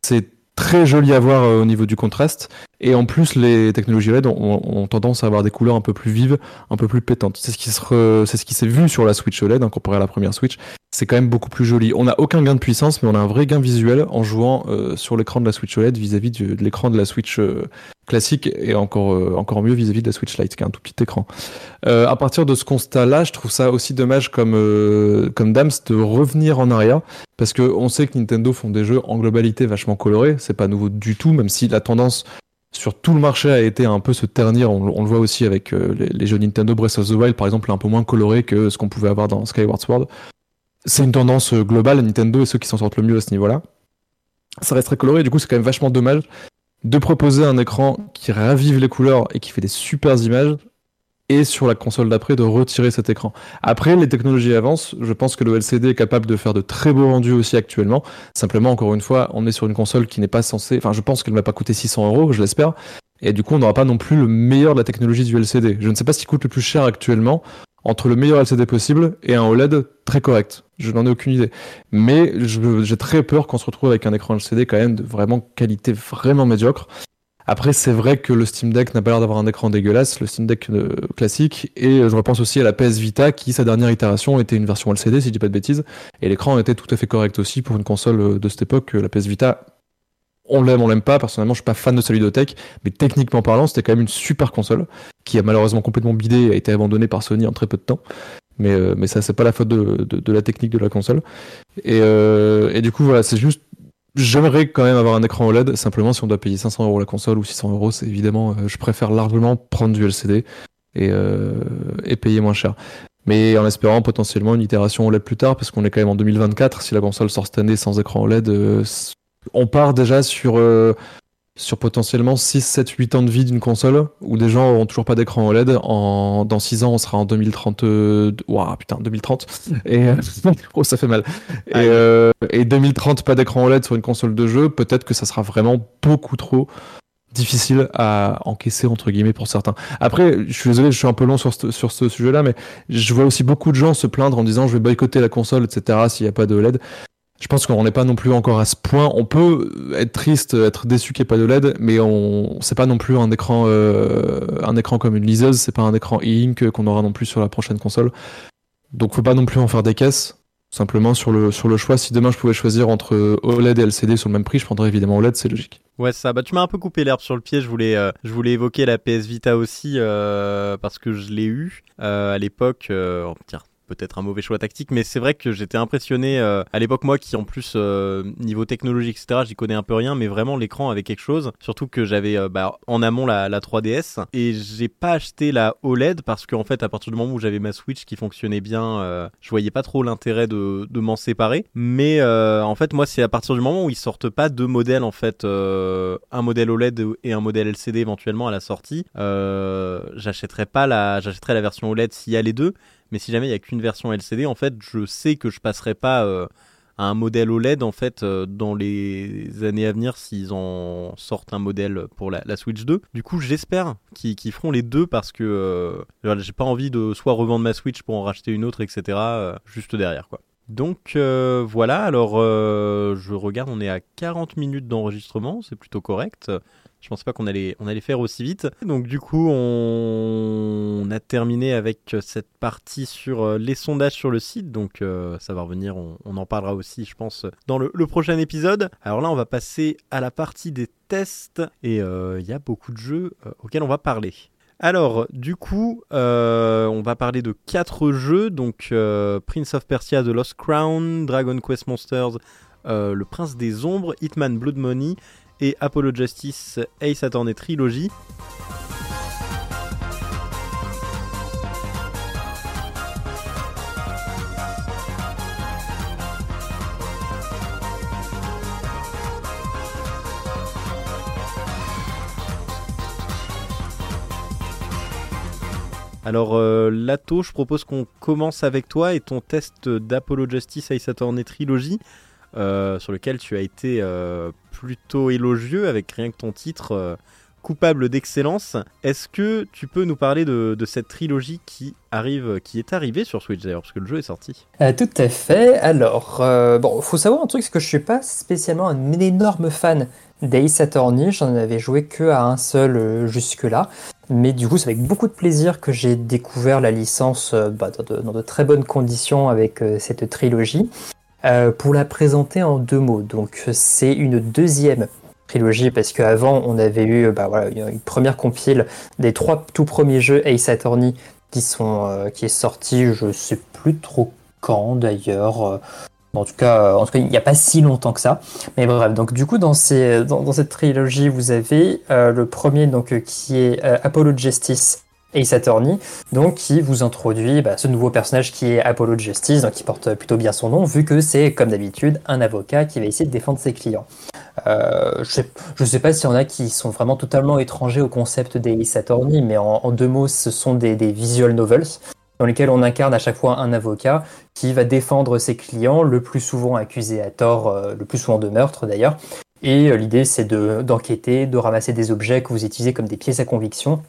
C: C'est très joli à voir euh, au niveau du contraste. Et en plus, les technologies LED ont, tendance à avoir des couleurs un peu plus vives, un peu plus pétantes. C'est ce qui s'est vu sur la Switch OLED hein, comparé à la première Switch. C'est quand même beaucoup plus joli. On n'a aucun gain de puissance, mais on a un vrai gain visuel en jouant euh, sur l'écran de la Switch OLED vis-à-vis de l'écran de la Switch euh, classique et encore euh, encore mieux vis-à-vis de la Switch Lite qui est un tout petit écran. Euh, à partir de ce constat-là, je trouve ça aussi dommage comme euh, comme Dams de revenir en arrière parce que on sait que Nintendo font des jeux en globalité vachement colorés, c'est pas nouveau du tout même si la tendance sur tout le marché a été un peu se ternir, on, le voit aussi avec les, jeux Nintendo Breath of the Wild par exemple, un peu moins coloré que ce qu'on pouvait avoir dans Skyward Sword. C'est une tendance globale, Nintendo et ceux qui s'en sortent le mieux à ce niveau-là. Ça reste très coloré, du coup c'est quand même vachement dommage de proposer un écran qui ravive les couleurs et qui fait des super images, et sur la console d'après de retirer cet écran. Après, les technologies avancent. Je pense que le LCD est capable de faire de très beaux rendus aussi actuellement. Simplement, encore une fois, on est sur une console qui n'est pas censée. Enfin, je pense qu'elle ne va pas coûter 600 euros, je l'espère. Et du coup, on n'aura pas non plus le meilleur de la technologie du LCD. Je ne sais pas ce qui coûte le plus cher actuellement entre le meilleur LCD possible et un OLED très correct. Je n'en ai aucune idée. Mais j'ai très peur qu'on se retrouve avec un écran LCD quand même de vraiment qualité vraiment médiocre. Après, c'est vrai que le Steam Deck n'a pas l'air d'avoir un écran dégueulasse, le Steam Deck euh, classique, et je repense aussi à la PS Vita qui, sa dernière itération, était une version LCD, si je dis pas de bêtises, et l'écran était tout à fait correct aussi pour une console euh, de cette époque. La PS Vita on l'aime, on l'aime pas. Personnellement, je suis pas fan de Solidotech, mais techniquement parlant, c'était quand même une super console qui a malheureusement complètement bidé et a été abandonnée par Sony en très peu de temps. Mais, euh, mais ça, c'est pas la faute de, la technique de la console. Euh, et, du coup, voilà, c'est juste. J'aimerais quand même avoir un écran OLED. Simplement, si on doit payer 500 euros la console ou 600 euros, c'est évidemment, euh, je préfère largement prendre du LCD et, et payer moins cher mais en espérant potentiellement une itération OLED plus tard, parce qu'on est quand même en 2024. Si la console sort cette année sans écran OLED, on part déjà sur, euh, sur potentiellement 6, 7, 8 ans de vie d'une console où des gens n'auront toujours pas d'écran OLED. En, dans 6 ans, on sera en 2030. Waouh, putain, 2030. Et euh, oh, ça fait mal. Et, 2030, euh, pas d'écran OLED sur une console de jeu. Peut-être que ça sera vraiment beaucoup trop difficile à encaisser entre guillemets pour certains. Après, je suis désolé, je suis un peu long sur ce, sur ce sujet-là, mais je vois aussi beaucoup de gens se plaindre en disant je vais boycotter la console, etc. s'il n'y a pas de LED. Je pense qu'on n'est pas non plus encore à ce point. On peut être triste, être déçu qu'il n'y ait pas de LED, mais on c'est pas non plus un écran euh, un écran comme une liseuse, c'est pas un écran e-ink qu'on aura non plus sur la prochaine console. Donc faut pas non plus en faire des caisses. Simplement sur le, sur le choix, si demain je pouvais choisir entre OLED et LCD sur le même prix, je prendrais évidemment OLED, c'est logique.
A: Ouais, ça. Bah, tu m'as un peu coupé l'herbe sur le pied. Je voulais, euh, je voulais évoquer la PS Vita aussi euh, parce que je l'ai eu euh, à l'époque. Euh, peut-être un mauvais choix tactique, mais c'est vrai que j'étais impressionné euh, à l'époque, moi qui en plus, euh, niveau technologie, etc., j'y connais un peu rien, mais vraiment l'écran avait quelque chose. Surtout que j'avais euh, bah, en amont la, la 3DS et j'ai pas acheté la OLED parce qu'en fait, à partir du moment où j'avais ma Switch qui fonctionnait bien, euh, je voyais pas trop l'intérêt de, de m'en séparer. Mais euh, en fait, moi, c'est à partir du moment où ils sortent pas deux modèles, en fait, un modèle OLED et un modèle LCD éventuellement à la sortie, j'achèterais pas la, j'achèterais la version OLED s'il y a les deux. Mais si jamais il y a qu'une version LCD, en fait, je sais que je passerai pas euh, à un modèle OLED en fait euh, dans les années à venir s'ils en sortent un modèle pour la, Switch 2. Du coup, j'espère qu'ils feront les deux parce que euh, j'ai pas envie de soit revendre ma Switch pour en racheter une autre, etc. euh, juste derrière quoi. Donc voilà, alors je regarde, on est à 40 minutes d'enregistrement, c'est plutôt correct. Je pensais pas qu'on allait, faire aussi vite. Donc du coup, on, a terminé avec cette partie sur euh, les sondages sur le site. Donc euh, ça va revenir, on, en parlera aussi, je pense, dans le, prochain épisode. Alors là, on va passer à la partie des tests. Et euh, il y a beaucoup de jeux auxquels on va parler. Alors, du coup, on va parler de quatre jeux. Donc, Prince of Persia The Lost Crown, Dragon Quest Monsters, Le Prince des Ombres, Hitman Blood Money et Apollo Justice Ace Attorney Trilogy. Alors, euh, Lato, je propose qu'on commence avec toi et ton test d'Apollo Justice Ace Attorney Trilogy, euh, sur lequel tu as été euh, plutôt élogieux avec rien que ton titre euh, coupable d'excellence. Est-ce que tu peux nous parler de, cette trilogie qui arrive, qui est arrivée sur Switch d'ailleurs, parce que le jeu est sorti?
G: Tout à fait. Alors, bon, faut savoir un truc, c'est que je suis pas spécialement un énorme fan d'Ace Attorney. J'en avais joué que à un seul jusque-là. Mais du coup, c'est avec beaucoup de plaisir que j'ai découvert la licence bah, dans, de, très bonnes conditions avec cette trilogie. Euh, pour la présenter en deux mots, donc c'est une deuxième trilogie parce qu'avant on avait eu bah, voilà, une première compile des trois tout premiers jeux Ace Attorney qui sont euh, qui est sorti, je sais plus trop quand d'ailleurs. euh, en tout cas, euh, en tout cas, il n'y a pas si longtemps que ça. Mais bref, donc du coup, dans, cette trilogie, vous avez euh, le premier donc euh, qui est euh, Apollo Justice Ace Attorney, donc qui vous introduit bah, ce nouveau personnage qui est Apollo Justice, donc qui porte plutôt bien son nom, vu que c'est comme d'habitude un avocat qui va essayer de défendre ses clients. Euh, je je sais pas s'il y en a qui sont vraiment totalement étrangers au concept des Ace Attorney, mais en, deux mots, ce sont des, visual novels dans lesquels on incarne à chaque fois un avocat qui va défendre ses clients, le plus souvent accusés à tort, euh, le plus souvent de meurtre d'ailleurs. Et euh, l'idée, c'est de- d'enquêter, de ramasser des objets que vous utilisez comme des pièces à conviction,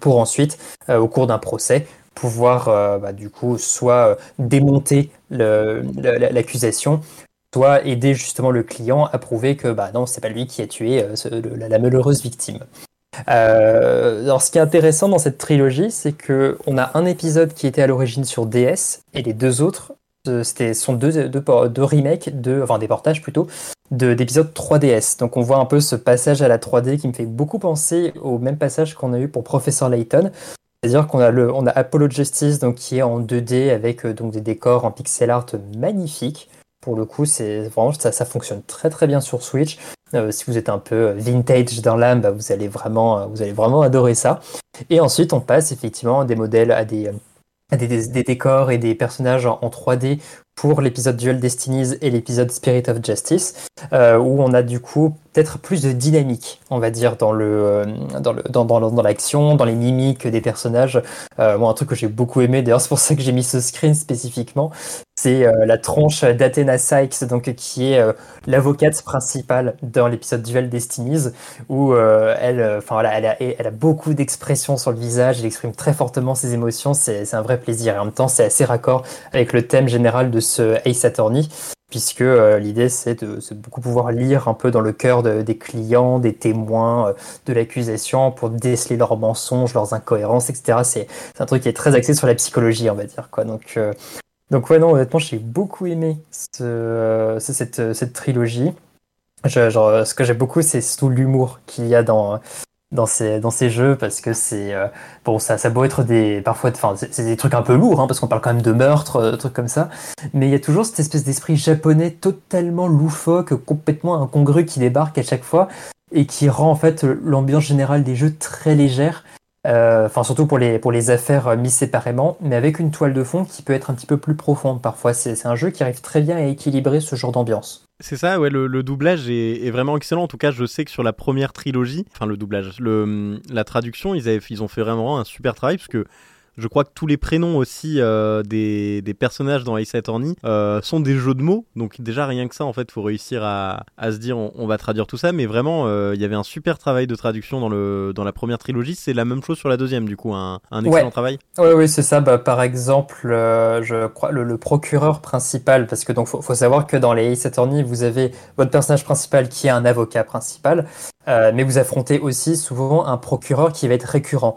G: pour ensuite, euh, au cours d'un procès, pouvoir euh, bah, du coup soit euh, démonter l'accusation, soit aider justement le client à prouver que bah non, c'est pas lui qui a tué la, malheureuse victime. Alors, ce qui est intéressant dans cette trilogie, c'est que on a un épisode qui était à l'origine sur DS et les deux autres, c'était sont deux, deux, deux remakes, enfin des portages plutôt, de- d'épisodes 3DS. Donc on voit un peu ce passage à la 3D qui me fait beaucoup penser au même passage qu'on a eu pour Professeur Layton. C'est-à-dire qu'on a le, a Apollo Justice donc qui est en 2D avec euh, donc des décors en pixel art magnifiques. Pour le coup, vraiment ça, ça fonctionne très très bien sur Switch. Euh, si vous êtes un peu vintage dans l'âme, bah, vous allez vraiment, euh, vous allez vraiment adorer ça. Et ensuite, on passe effectivement à des modèles, à des, euh, des, décors et des personnages en, en 3D pour l'épisode Duel Destinies et l'épisode Spirit of Justice, euh, où on a du coup peut-être plus de dynamique, on va dire, dans le, euh, dans le, dans, l'action, dans les mimiques des personnages. Euh, moi, un truc que j'ai beaucoup aimé, d'ailleurs, c'est pour ça que j'ai mis ce screen spécifiquement, c'est euh, la tronche d'Athena Sykes, donc qui est euh, l'avocate principale dans l'épisode Duel Destinies, où euh, elle, voilà, elle a, elle a beaucoup d'expressions sur le visage, elle exprime très fortement ses émotions, c'est un vrai plaisir. Et en même temps, c'est assez raccord avec le thème général de ce Ace Attorney, puisque l'idée c'est de, beaucoup pouvoir lire un peu dans le cœur de- des clients, des témoins, de l'accusation, pour déceler leurs mensonges, leurs incohérences, etc. C'est un truc qui est très axé sur la psychologie, on va dire. Quoi. Donc, Donc ouais, non, honnêtement, j'ai beaucoup aimé ce, ce- cette, cette trilogie. Je- genre, ce que j'aime beaucoup, c'est tout l'humour qu'il y a dans, dans ces, dans ces jeux, parce que c'est... euh, bon, ça, ça beau être des... Parfois, enfin, c'est des trucs un peu lourds, hein, parce qu'on parle quand même de meurtre, euh, trucs comme ça. Mais il y a toujours cette espèce d'esprit japonais totalement loufoque, complètement incongru qui débarque à chaque fois, et qui rend en fait l'ambiance générale des jeux très légère. Euh, Enfin, surtout pour les, pour les affaires euh, mises séparément, mais avec une toile de fond qui peut être un petit peu plus profonde parfois. C'est un jeu qui arrive très bien à équilibrer ce genre d'ambiance.
A: C'est ça, ouais, le, le doublage est, est vraiment excellent. En tout cas, je sais que sur la première trilogie, enfin le doublage, le, la traduction, ils, avaient, ils ont fait vraiment un super travail parce que je crois que tous les prénoms aussi euh, des, des personnages dans Ace Attorney euh, sont des jeux de mots. Donc déjà rien que ça, en fait, faut réussir à, à se dire on, on va traduire tout ça. Mais vraiment, euh, il y avait un super travail de traduction dans, le, dans la première trilogie. C'est la même chose sur la deuxième, du coup, un, un excellent
G: Ouais.
A: travail.
G: Oui, oui, c'est ça. Bah, par exemple, euh, je crois le, le procureur principal, parce que donc faut, faut savoir que dans les Ace Attorney, vous avez votre personnage principal qui est un avocat principal, euh, mais vous affrontez aussi souvent un procureur qui va être récurrent.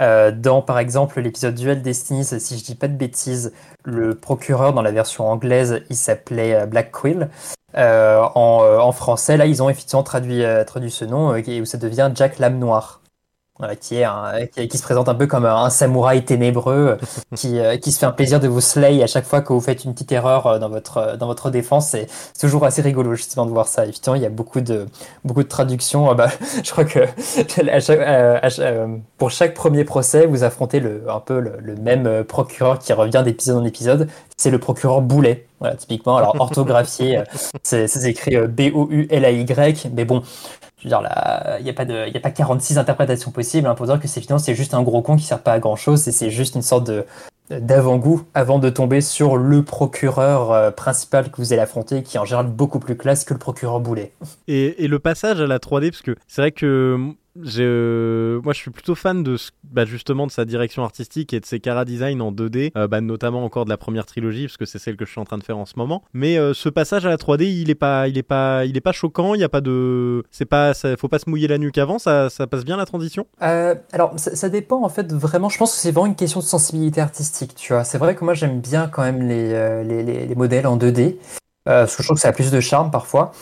G: Euh, dans par exemple l'épisode Duel Destiny, si je dis pas de bêtises, le procureur dans la version anglaise, il s'appelait euh, Black Quill. Euh, en, français, là, ils ont effectivement traduit, traduit ce nom, et où ça devient Jack Lame Noir. Qui, est un- qui, qui se présente un peu comme un samouraï ténébreux euh, qui, euh, qui se fait un plaisir de vous slay à chaque fois que vous faites une petite erreur euh, dans votre, euh, dans votre défense. C'est toujours assez rigolo justement de voir ça. Effectivement, il y a beaucoup de, beaucoup de traductions. Euh, bah, je crois que à chaque- euh, à chaque- euh, pour chaque premier procès, vous affrontez le, un peu le, le même euh, procureur qui revient d'épisode en épisode. C'est le procureur Boulet. Voilà, typiquement. Alors, orthographié, euh, c'est écrit euh, B-O-U-L-A-Y. Mais bon, je veux dire, là, il n'y a, pas a pas 46 interprétations possibles hein, pour dire que c'est finalement c'est juste un gros con qui sert pas à grand chose et c'est juste une sorte de d'avant-goût avant de tomber sur le procureur euh, principal que vous allez affronter qui est en général beaucoup plus classe que le procureur boulet.
A: Et, et le passage à la 3D, parce que c'est vrai que euh, moi je suis plutôt fan de bah, justement de sa direction artistique et de ses cara design en 2D, euh, bah, notamment encore de la première trilogie, parce que c'est celle que je suis en train de faire en ce moment. Mais euh, ce passage à la 3D, il est pas, il est pas, il est pas choquant. Il y a pas de, c'est pas, faut pas se mouiller la nuque avant. Ça, ça passe bien la transition?
G: Euh, alors, ça, ça dépend en fait vraiment. Je pense que c'est vraiment une question de sensibilité artistique, tu vois. C'est vrai que moi j'aime bien quand même les, euh, les, les- les modèles en 2D, euh, parce que je trouve que ça a plus de charme parfois.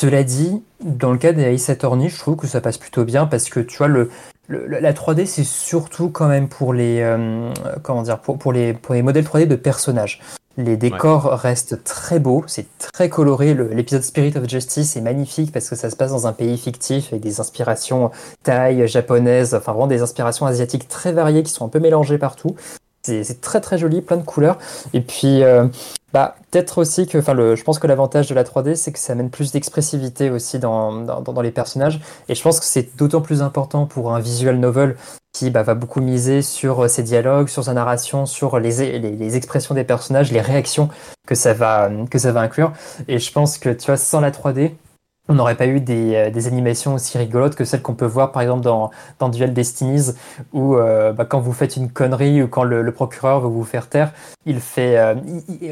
G: Cela dit, dans le cas des Ace Attorney, je trouve que ça passe plutôt bien parce que tu vois, le, le- la 3D c'est surtout quand même pour les, euh, comment dire, pour, pour les, pour les modèles 3D de personnages. Les décors restent très beaux, c'est très coloré. L'épisode Spirit of Justice est magnifique parce que ça se passe dans un pays fictif avec des inspirations thaï, japonaises, enfin vraiment des inspirations asiatiques très variées qui sont un peu mélangées partout. C'est très très joli, plein de couleurs. Et puis, euh, bah, peut-être aussi que, enfin, je pense que l'avantage de la 3D, c'est que ça amène plus d'expressivité aussi dans, les personnages. Et je pense que c'est d'autant plus important pour un visual novel qui bah, va beaucoup miser sur euh, ses dialogues, sur sa narration, sur les expressions des personnages, les réactions que ça va, que ça va inclure. Et je pense que, tu vois, sans la 3D, on n'aurait pas eu des, euh, des animations aussi rigolotes que celles qu'on peut voir par exemple dans, dans Duel Destinies où euh, bah, quand vous faites une connerie ou quand le, procureur veut vous faire taire, il fait. euh,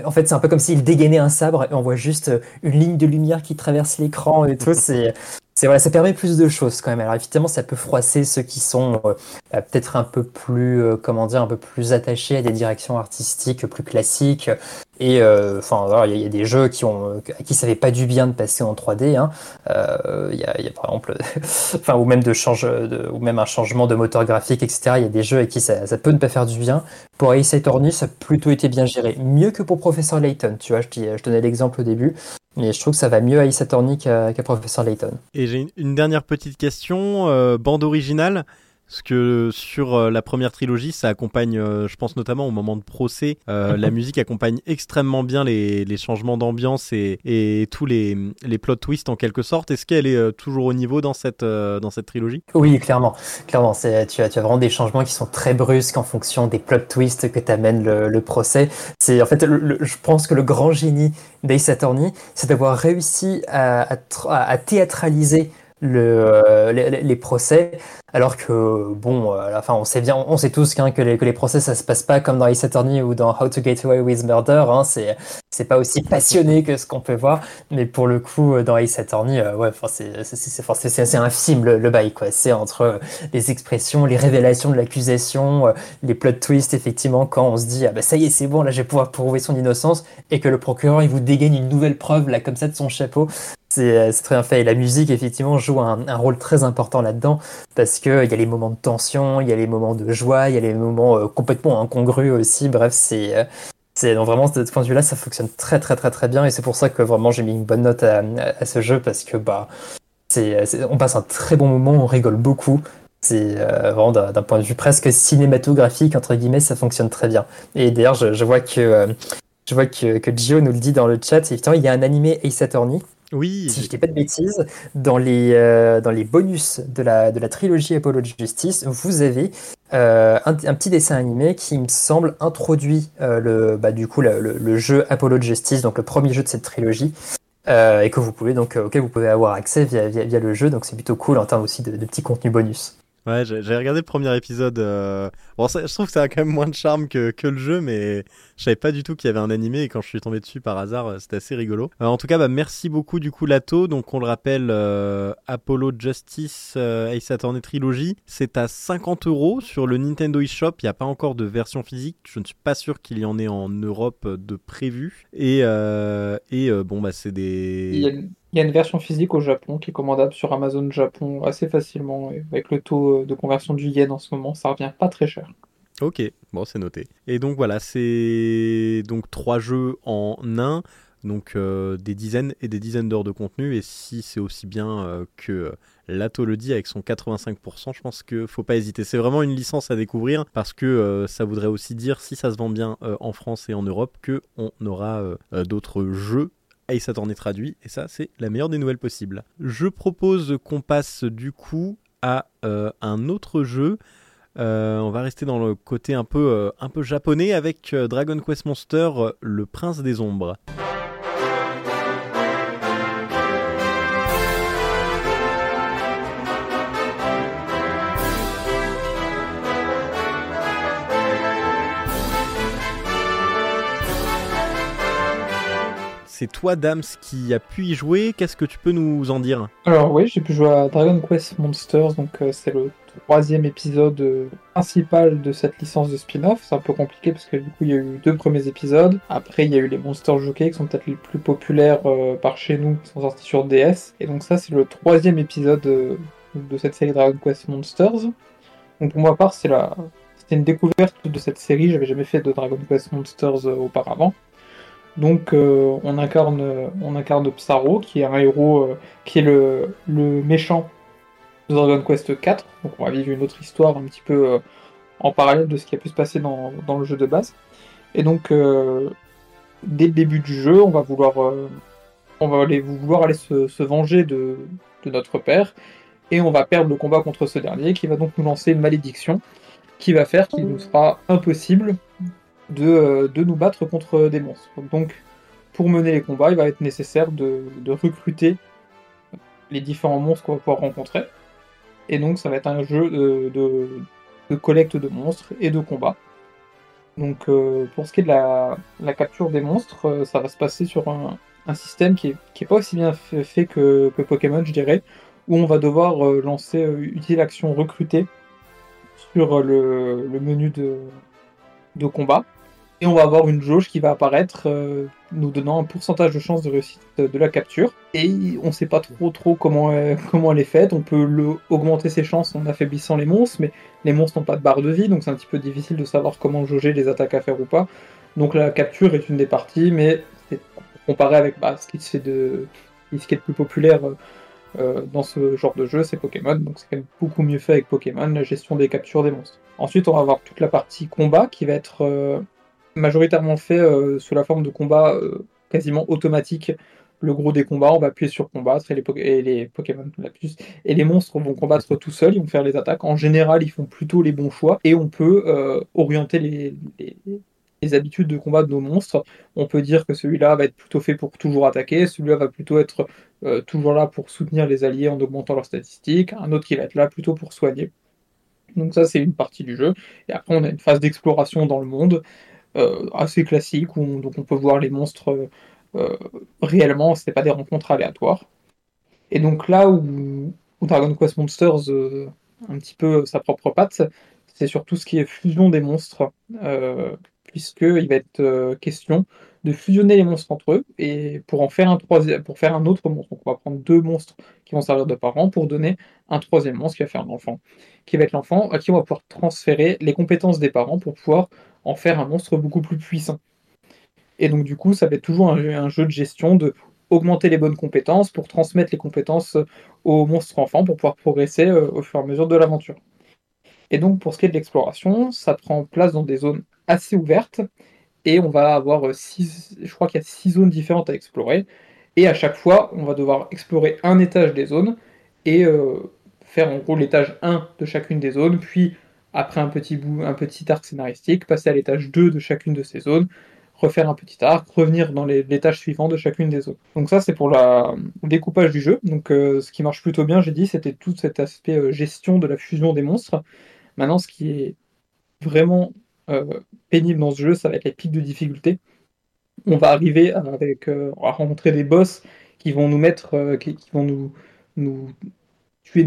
G: en fait, c'est un peu comme s'il dégainait un sabre et on voit juste une ligne de lumière qui traverse l'écran et tout. C'est. C'est voilà, ça permet plus de choses quand même. Alors évidemment, ça peut froisser ceux qui sont euh, peut-être un peu plus, euh, comment dire, un peu plus attachés à des directions artistiques plus classiques. Et euh, enfin, il y, a- il des jeux qui ont, euh, qui savaient pas du bien de passer en 3D. Hein. Euh, Il y, a, il y a par exemple, enfin, ou même de change, de, ou même un changement de moteur graphique, etc. Il y a des jeux à qui ça, ça peut ne pas faire du bien. Pour Ace Attorney, ça a plutôt été bien géré, mieux que pour Professor Layton. Tu vois, je, je donnais l'exemple au début, mais je trouve que ça va mieux à Ace qu'à qu'à Professor Layton.
A: Et j'ai une- une dernière petite question. euh, bande originale. Parce que sur euh, la première trilogie, ça accompagne, euh, je pense notamment au moment de procès, euh, la musique accompagne extrêmement bien les, les changements d'ambiance et, et tous les, les plot twists en quelque sorte. Est-ce qu'elle est toujours au niveau dans cette, dans cette trilogie?
G: Oui, clairement. Clairement, tu, as, tu as vraiment des changements qui sont très brusques en fonction des plot twists que t'amène le, le procès. C'est, en fait, le- le- je pense que le grand génie d'Ace Attorney, c'est d'avoir réussi à, à à théâtraliser le, euh, les, les- procès, alors que, bon, euh, à on sait bien, on sait tous qu'un- que, les, que les procès, ça se passe pas comme dans Ace Attorney ou dans How to Get Away with Murder. Hein, c'est, c'est pas aussi passionné que ce qu'on peut voir, mais pour le coup, dans Ace Attorney, ouais, c'est un film le, le bail, quoi. C'est entre les expressions, les révélations de l'accusation, les plot twists, effectivement, quand on se dit, ah bah ça y est, c'est bon, là, je vais pouvoir prouver son innocence, et que le procureur, il vous dégaine une nouvelle preuve, là, comme ça, de son chapeau. C'est très bien fait. Et la musique, effectivement, joue un, un rôle très important là-dedans, parce qu'il y a les moments de tension, il y a les moments de joie, il y a les moments complètement incongrus aussi. Bref, c'est c'est donc vraiment de ce point de vue-là, ça fonctionne très très très très bien et c'est pour ça que vraiment j'ai mis une bonne note à, ce jeu parce que bah c'est, on passe un très bon moment, on rigole beaucoup. C'est euh, vraiment d'un, point de vue presque cinématographique entre guillemets, ça fonctionne très bien. Et d'ailleurs, je, vois que euh, je vois que, que Gio nous le dit dans le chat. Effectivement, il y a un animé Ace Attorney
A: oui.
G: Si je dis pas de bêtises, dans les, euh, dans les bonus de la, de la trilogie Apollo Justice, vous avez euh, un, petit dessin animé qui me semble introduit euh, le, bah, du coup, le, jeu Apollo Justice, donc le premier jeu de cette trilogie. et que vous pouvez donc auquel vous pouvez avoir accès via, via, le jeu donc c'est plutôt cool en termes aussi de petits contenus bonus.
A: Ouais, j'ai regardé le premier épisode. Euh, bon, je trouve que ça a quand même moins de charme que, que le jeu, mais je savais pas du tout qu'il y avait un animé et quand je suis tombé dessus par hasard, euh, c'était assez rigolo. Euh, en tout cas, bah, merci beaucoup du coup Lato. Donc on le rappelle, Apollo Justice Ace Attorney Trilogy, c'est à 50 euros sur le Nintendo eShop. Il n'y a pas encore de version physique. Je ne suis pas sûr qu'il y en ait en Europe de prévu. Et, et bon, bah c'est des...
D: version physique au Japon qui est commandable sur Amazon Japon assez facilement. Avec le taux euh, de conversion du yen en ce moment, ça revient pas très cher.
A: Ok, bon, c'est noté. Et donc voilà, c'est donc trois jeux en un, donc euh, des dizaines et des dizaines d'heures de contenu. Et si c'est aussi bien euh, que Lato le dit avec son 85%, je pense qu'il faut pas hésiter. C'est vraiment une licence à découvrir parce que ça voudrait aussi dire, si ça se vend bien en France et en Europe, qu'on aura d'autres jeux Ace Attorney traduit, et ça c'est la meilleure des nouvelles possibles. Je propose qu'on passe du coup à euh, un autre jeu. Euh, on va rester dans le côté un peu, euh, un peu japonais avec Dragon Quest Monster, le prince des ombres. C'est toi, Dams, qui a pu y jouer. Qu'est-ce que tu peux nous en dire?
D: Alors oui, j'ai pu jouer à Dragon Quest Monsters, donc euh, c'est le troisième épisode euh, principal de cette licence de spin-off. C'est un peu compliqué parce que du coup il y a eu deux premiers épisodes. Après il y a eu les Monster Jockey qui sont peut-être les plus populaires euh, par chez nous, qui sont sortis sur DS. Et donc ça c'est le troisième épisode de cette série Dragon Quest Monsters. Donc pour ma part c'est la... C'était une découverte de cette série, j'avais jamais fait de Dragon Quest Monsters auparavant. Donc euh, on incarne on Psaro qui est un héros euh, qui est le, méchant de Dragon Quest 4. Donc on va vivre une autre histoire un petit peu euh, en parallèle de ce qui a pu se passer dans, le jeu de base. Et donc dès le début du jeu, on va vouloir aller se, venger de, notre père et on va perdre le combat contre ce dernier qui va donc nous lancer une malédiction qui va faire qu'il nous sera impossible euh, de, nous battre contre des monstres. Donc, pour mener les combats, il va être nécessaire de, recruter les différents monstres qu'on va pouvoir rencontrer. Et donc, ça va être un jeu de, collecte de monstres et de combat. Donc, euh, pour ce qui est de la, capture des monstres, euh, ça va se passer sur un, système qui est, pas aussi bien fait, que, Pokémon, je dirais, où on va devoir lancer, utiliser l'action recruter sur le, menu de combat. Et on va avoir une jauge qui va apparaître, euh, nous donnant un pourcentage de chance de réussite de la capture. Et on ne sait pas trop trop comment elle, comment elle est faite. On peut le, augmenter ses chances en affaiblissant les monstres, mais les monstres n'ont pas de barre de vie, donc c'est un petit peu difficile de savoir comment jauger les attaques à faire ou pas. Donc la capture est une des parties, mais comparé avec bah, ce qui se fait de ce qui est le plus populaire euh, dans ce genre de jeu, c'est Pokémon. Donc c'est quand même beaucoup mieux fait avec Pokémon, la gestion des captures des monstres. Ensuite, on va avoir toute la partie combat qui va être euh, majoritairement fait euh, sous la forme de combats euh, quasiment automatiques. Le gros des combats, on va appuyer sur combattre et les, Pokémon et les monstres vont combattre tout seuls, ils vont faire les attaques. En général, ils font plutôt les bons choix et on peut euh, orienter les, les, habitudes de combat de nos monstres. On peut dire que celui-là va être plutôt fait pour toujours attaquer, celui-là va plutôt être toujours là pour soutenir les alliés en augmentant leurs statistiques, un autre qui va être là plutôt pour soigner. Donc ça, c'est une partie du jeu. Et après, on a une phase d'exploration dans le monde assez classique, où on, donc on peut voir les monstres euh, réellement, ce n'est pas des rencontres aléatoires. Et donc là où, Dragon Quest Monsters euh, un petit peu sa propre patte, c'est sur tout ce qui est fusion des monstres, euh, puisqu'il va être euh, question de fusionner les monstres entre eux et pour en faire un troisième, pour faire un autre monstre. Donc on va prendre deux monstres qui vont servir de parents pour donner un troisième monstre qui va faire un enfant, qui va être l'enfant à qui on va pouvoir transférer les compétences des parents pour pouvoir en faire un monstre beaucoup plus puissant. Et donc du coup, ça va être toujours un, jeu de gestion de augmenter les bonnes compétences pour transmettre les compétences au monstre enfant pour pouvoir progresser euh, au fur et à mesure de l'aventure. Et donc pour ce qui est de l'exploration, ça prend place dans des zones assez ouvertes et on va avoir six, je crois qu'il y a six zones différentes à explorer. Et à chaque fois, on va devoir explorer un étage des zones et euh, faire en gros l'étage 1 de chacune des zones, puis après un petit bout, un petit arc scénaristique, passer à l'étage 2 de chacune de ces zones, refaire un petit arc, revenir dans l'étage suivant de chacune des zones. Donc ça c'est pour le découpage du jeu. Donc euh, ce qui marche plutôt bien, j'ai dit, c'était tout cet aspect euh, gestion de la fusion des monstres. Maintenant, ce qui est vraiment euh, pénible dans ce jeu, ça va être les pics de difficulté. On va arriver avec, à rencontrer des boss qui vont nous mettre, qui, qui vont nous, nous tuer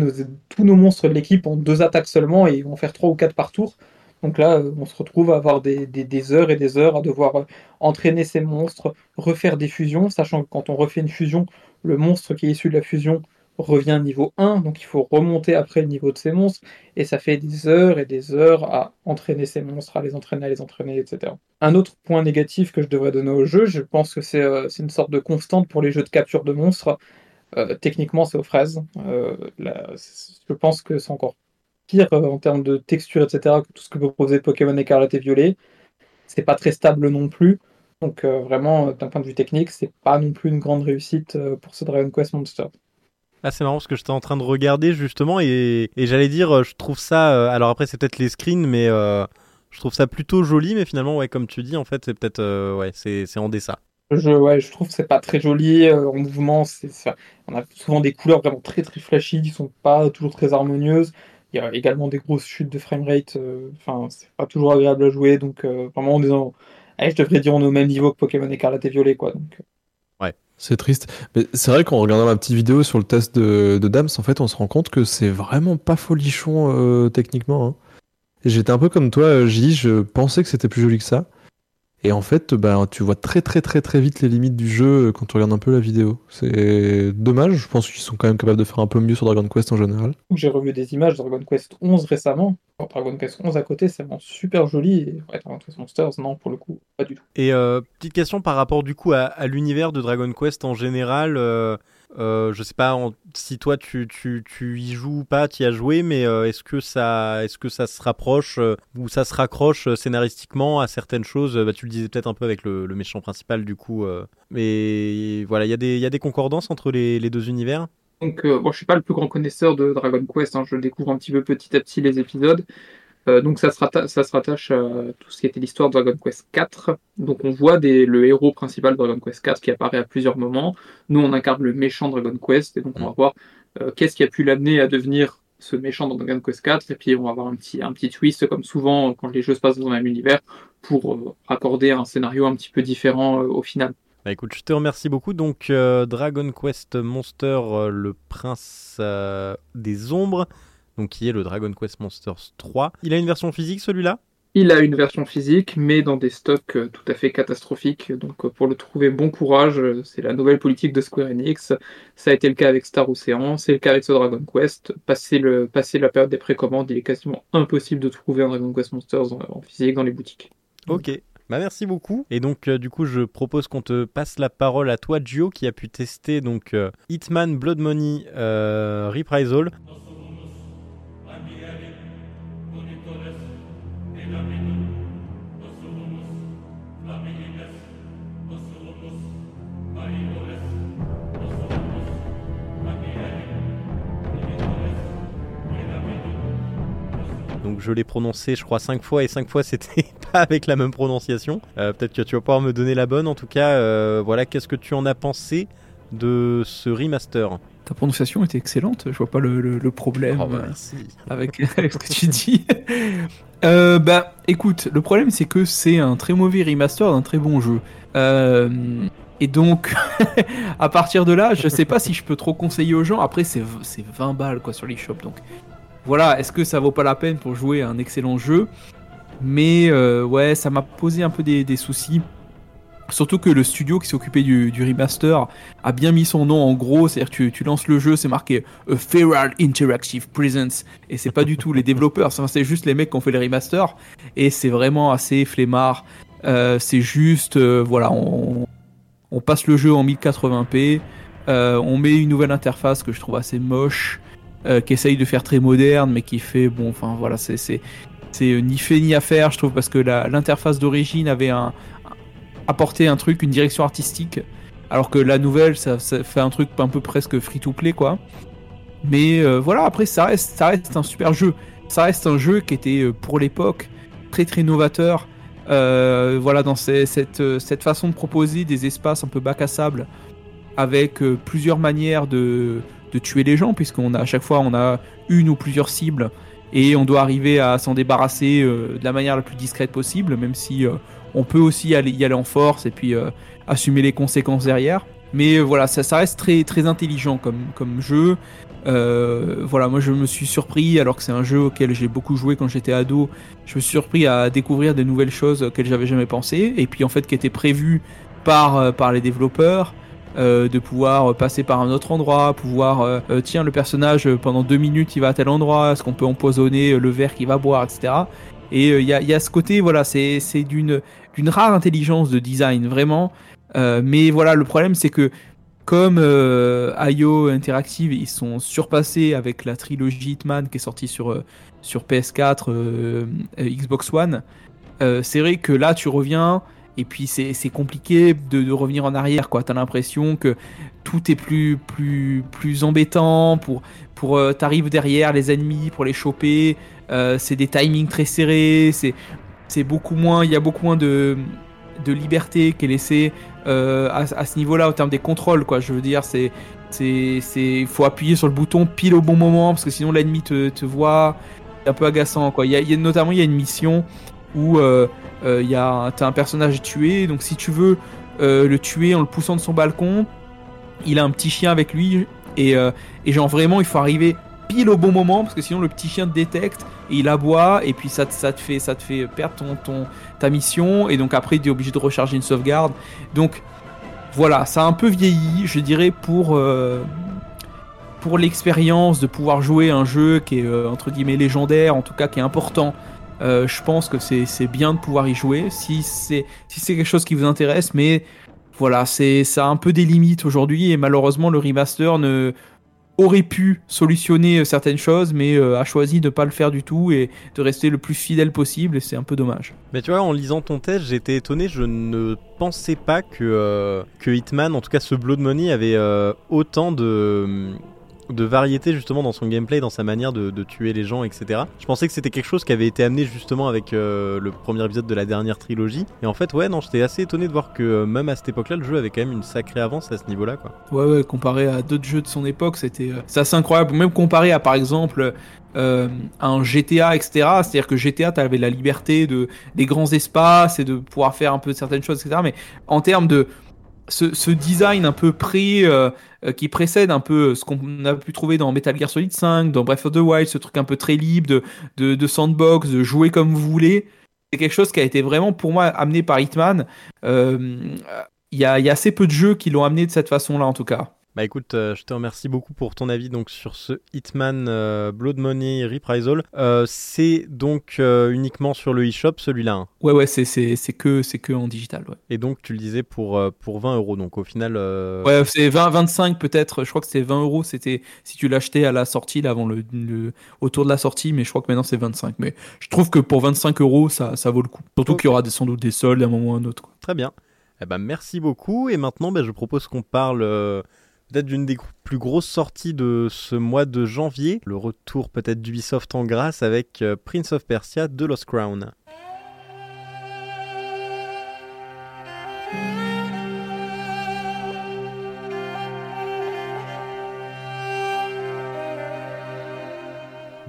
D: tous nos monstres de l'équipe en deux attaques seulement et ils vont faire trois ou quatre par tour. Donc là, euh, on se retrouve à avoir des, heures et des heures à devoir euh, entraîner ces monstres, refaire des fusions, sachant que quand on refait une fusion, le monstre qui est issu de la fusion revient niveau 1, donc il faut remonter après le niveau de ces monstres, et ça fait des heures et des heures à entraîner ces monstres, à les entraîner, à les entraîner, etc. Un autre point négatif que je devrais donner au jeu, je pense que c'est euh, c'est une sorte de constante pour les jeux de capture de monstres. Euh, techniquement, c'est aux fraises. Euh, je pense que c'est encore pire euh, en termes de texture, etc., que tout ce que peut proposer Pokémon Écarlate et Violet. C'est pas très stable non plus. Donc vraiment, d'un point de vue technique, c'est pas non plus une grande réussite pour ce Dragon Quest Monster.
A: Ah, c'est marrant parce que j'étais en train de regarder justement et, et j'allais dire, je trouve ça. alors après, c'est peut-être les screens, mais je trouve ça plutôt joli. Mais finalement, ouais, comme tu dis, en fait, c'est peut-être. ouais, c'est en dessin.
D: Je, ouais, je trouve que c'est pas très joli euh, en mouvement. C'est, ça- on a souvent des couleurs vraiment très très flashy qui sont pas toujours très harmonieuses. Il y a également des grosses chutes de framerate. euh, Enfin, c'est pas toujours agréable à jouer. Donc euh, vraiment, on est je devrais dire on est au même niveau que Pokémon Écarlate et Violet, quoi. Donc,
C: C'est triste. Mais c'est vrai qu'en regardant ma petite vidéo sur le test de, de Dams, en fait, on se rend compte que c'est vraiment pas folichon euh, techniquement. hein. J'étais un peu comme toi, euh, J, je pensais que c'était plus joli que ça. Et en fait, bah, tu vois très très très très vite les limites du jeu euh, quand tu regardes un peu la vidéo. C'est dommage, je pense qu'ils sont quand même capables de faire un peu mieux sur Dragon Quest en général.
D: j'ai revu des images de Dragon Quest 11 récemment. Alors, Dragon Quest 11 à côté, c'est vraiment super joli. Et ouais, Dragon Quest Monsters, non, pour le coup, pas du tout.
A: Et euh, petite question par rapport du coup à, à l'univers de Dragon Quest en général. Euh, euh, je sais pas si toi tu, tu, tu y joues ou pas, tu y as joué, mais euh, est-ce que ça est-ce que ça se rapproche euh, ou ça se raccroche scénaristiquement à certaines choses? Bah, Tu le disais peut-être un peu avec le, méchant principal du coup, mais voilà, il y a des y a des concordances entre les, les deux univers?
D: Donc, euh, bon, je suis pas le plus grand connaisseur de Dragon Quest, hein, je découvre un petit peu petit à petit les épisodes. Euh, donc, ça se, ratta- ça se rattache à tout ce qui était l'histoire de Dragon Quest 4. Donc, on voit des, le héros principal de Dragon Quest 4 qui apparaît à plusieurs moments. Nous, on incarne le méchant Dragon Quest, et donc on va voir euh, qu'est-ce qui a pu l'amener à devenir ce méchant dans Dragon Quest 4. Et puis, on va avoir un petit, un petit twist, comme souvent quand les jeux se passent dans le même univers, pour euh, raccorder un scénario un petit peu différent au final.
A: Bah écoute, je te remercie beaucoup. Donc Dragon Quest Monster, le prince des ombres, donc qui est le Dragon Quest Monsters 3. Il a une version physique celui-là?
D: Il a une version physique, mais dans des stocks euh, tout à fait catastrophiques. Donc, euh, pour le trouver, bon courage. euh, C'est la nouvelle politique de Square Enix. Ça a été le cas avec Star Ocean, c'est le cas avec ce Dragon Quest. Passé, le, passé la période des précommandes, il est quasiment impossible de trouver un Dragon Quest Monsters en, en physique dans les boutiques.
A: Ok. Bah merci beaucoup. Et donc euh, du coup je propose qu'on te passe la parole à toi Gio qui a pu tester donc euh, Hitman Blood Money euh, Reprisal. Donc je l'ai prononcé je crois cinq fois et cinq fois c'était pas avec la même prononciation. Euh, Peut-être que tu vas pouvoir me donner la bonne. En tout cas, euh, voilà, qu'est-ce que tu en as pensé de ce remaster?
E: Ta prononciation était excellente. Je vois pas le, le- le problème
A: Oh, bah,
E: euh, avec, avec ce que tu dis. Euh, bah, écoute, le problème c'est que c'est un très mauvais remaster d'un très bon jeu. Euh, et donc, à partir de là, je sais pas si je peux trop conseiller aux gens. Après, c'est 20 balles quoi sur l'eShop. Donc, voilà, est-ce que ça vaut pas la peine pour jouer un excellent jeu? Mais euh, ouais, ça m'a posé un peu des, soucis. Surtout que le studio qui s'est occupé du, remaster a bien mis son nom en gros, c'est-à-dire que tu, tu lances le jeu, c'est marqué A Feral Interactive Presence, et c'est pas du tout les développeurs, c'est juste les mecs qui ont fait les remasters, et c'est vraiment assez flemmard. Euh, c'est juste, euh, voilà, on, passe le jeu en 1080p, euh, on met une nouvelle interface que je trouve assez moche, euh, qui essaye de faire très moderne, mais qui fait, bon, enfin voilà, c'est c'est c'est ni fait ni à faire, je trouve, parce que l'interface d'origine avait un apporté un truc, une direction artistique, alors que la nouvelle, ça, fait un truc un peu presque free-to-play, quoi. Mais euh, voilà, après, ça reste, ça reste un super jeu. Ça reste un jeu qui était, euh, pour l'époque, très très novateur. Euh, voilà, dans cette, euh, cette façon de proposer des espaces un peu bac à sable, avec euh, plusieurs manières de, de tuer les gens, puisqu'on a à chaque fois on a une ou plusieurs cibles, et on doit arriver à s'en débarrasser euh, de la manière la plus discrète possible, même si euh, on peut aussi aller, y aller en force et puis euh, assumer les conséquences derrière. Mais voilà, ça, ça reste très, très intelligent comme, comme jeu. Voilà, moi je me suis surpris, alors que c'est un jeu auquel j'ai beaucoup joué quand j'étais ado, je me suis surpris à découvrir des nouvelles choses auxquelles j'avais jamais pensé, et puis en fait qui étaient prévues par, par les développeurs. Euh, de pouvoir passer par un autre endroit, pouvoir euh, euh, tiens le personnage pendant deux minutes il va à tel endroit, est-ce qu'on peut empoisonner le verre qu'il va boire, etc. Et il y, a, ce côté voilà c'est d'une d'une rare intelligence de design vraiment. Mais voilà le problème c'est que comme euh, IO Interactive, ils sont surpassés avec la trilogie Hitman qui est sortie sur, sur PS4, euh, euh, Xbox One. C'est vrai que là, tu reviens et puis c'est compliqué de, de revenir en arrière. quoi. T'as l'impression que tout est plus, plus, plus embêtant pour, pour euh, t'arrives derrière les ennemis pour les choper. Euh, c'est des timings très serrés. C'est c'est beaucoup moins, il y a beaucoup moins de, de liberté qui est laissée euh, à, à ce niveau-là, au terme des contrôles, quoi. Je veux dire, c'est, c'est, faut appuyer sur le bouton pile au bon moment parce que sinon l'ennemi te, te voit. C'est un peu agaçant, quoi. Il y a- notamment, il y a une mission où euh, y a, t'as un personnage tué, donc si tu veux euh, le tuer en le poussant de son balcon, il a un petit chien avec lui et, euh, et genre vraiment, il faut arriver pile au bon moment parce que sinon le petit chien te détecte et il aboie et puis ça, te- ça te fait ça te fait perdre ton, ton ta mission et donc après tu es obligé de recharger une sauvegarde. Donc voilà ça a un peu vieilli je dirais pour euh, pour l'expérience de pouvoir jouer un jeu qui est entre guillemets légendaire en tout cas qui est important euh, je pense que c'est bien de pouvoir y jouer si c'est si quelque chose qui vous intéresse mais voilà c'est ça a un peu des limites aujourd'hui et malheureusement le remaster ne aurait pu solutionner euh, certaines choses, mais euh, a choisi de ne pas le faire du tout et de rester le plus fidèle possible, et c'est un peu dommage.
A: Mais tu vois, en lisant ton test, j'étais étonné. Je ne pensais pas que, que Hitman, en tout cas ce Blood Money, avait autant de, de variété justement dans son gameplay, dans sa manière de, tuer les gens, etc. Je pensais que c'était quelque chose qui avait été amené justement avec euh, le premier épisode de la dernière trilogie. Et en fait, ouais, non, j'étais assez étonné de voir que euh, même à cette époque-là, le jeu avait quand même une sacrée avance à ce niveau-là, quoi.
E: Ouais, ouais, comparé à d'autres jeux de son époque, c'était euh, assez incroyable. Même comparé à par exemple euh, un GTA, etc. C'est-à-dire que GTA, tu avais la liberté de des grands espaces et de pouvoir faire un peu certaines choses, etc. Mais en termes de ce, ce design un peu pré euh, euh, qui précède un peu ce qu'on a pu trouver dans Metal Gear Solid 5, dans Breath of the Wild, ce truc un peu très libre de, de, de sandbox, de jouer comme vous voulez. C'est quelque chose qui a été vraiment pour moi amené par Hitman. Euh, Il y, a, il y a assez peu de jeux qui l'ont amené de cette façon-là en tout cas.
A: Bah écoute, euh, je te remercie beaucoup pour ton avis donc sur ce Hitman euh, Blood Money Reprisal. Euh, c'est donc euh, uniquement sur le eShop celui-là. hein?
E: Ouais, ouais, c'est, c'est, c'est, que, c'est que en digital. Ouais,
A: Et donc tu le disais pour, pour 20 euros. Donc au final,
E: ouais c'est 20, 25 peut-être. Je crois que c'était 20 euros. C'était si tu l'achetais à la sortie, là, avant le, le- autour de la sortie. Mais je crois que maintenant c'est 25. Mais je trouve que pour 25 euros, ça, ça vaut le coup. Surtout qu'il y aura des, sans doute des soldes à un moment ou à un autre. quoi.
A: très bien. Eh ben, merci beaucoup. Et maintenant, bah, je propose qu'on parle peut-être d'une des plus grosses sorties de ce mois de janvier. Le retour peut-être d'Ubisoft en grâce avec euh, Prince of Persia The Lost Crown.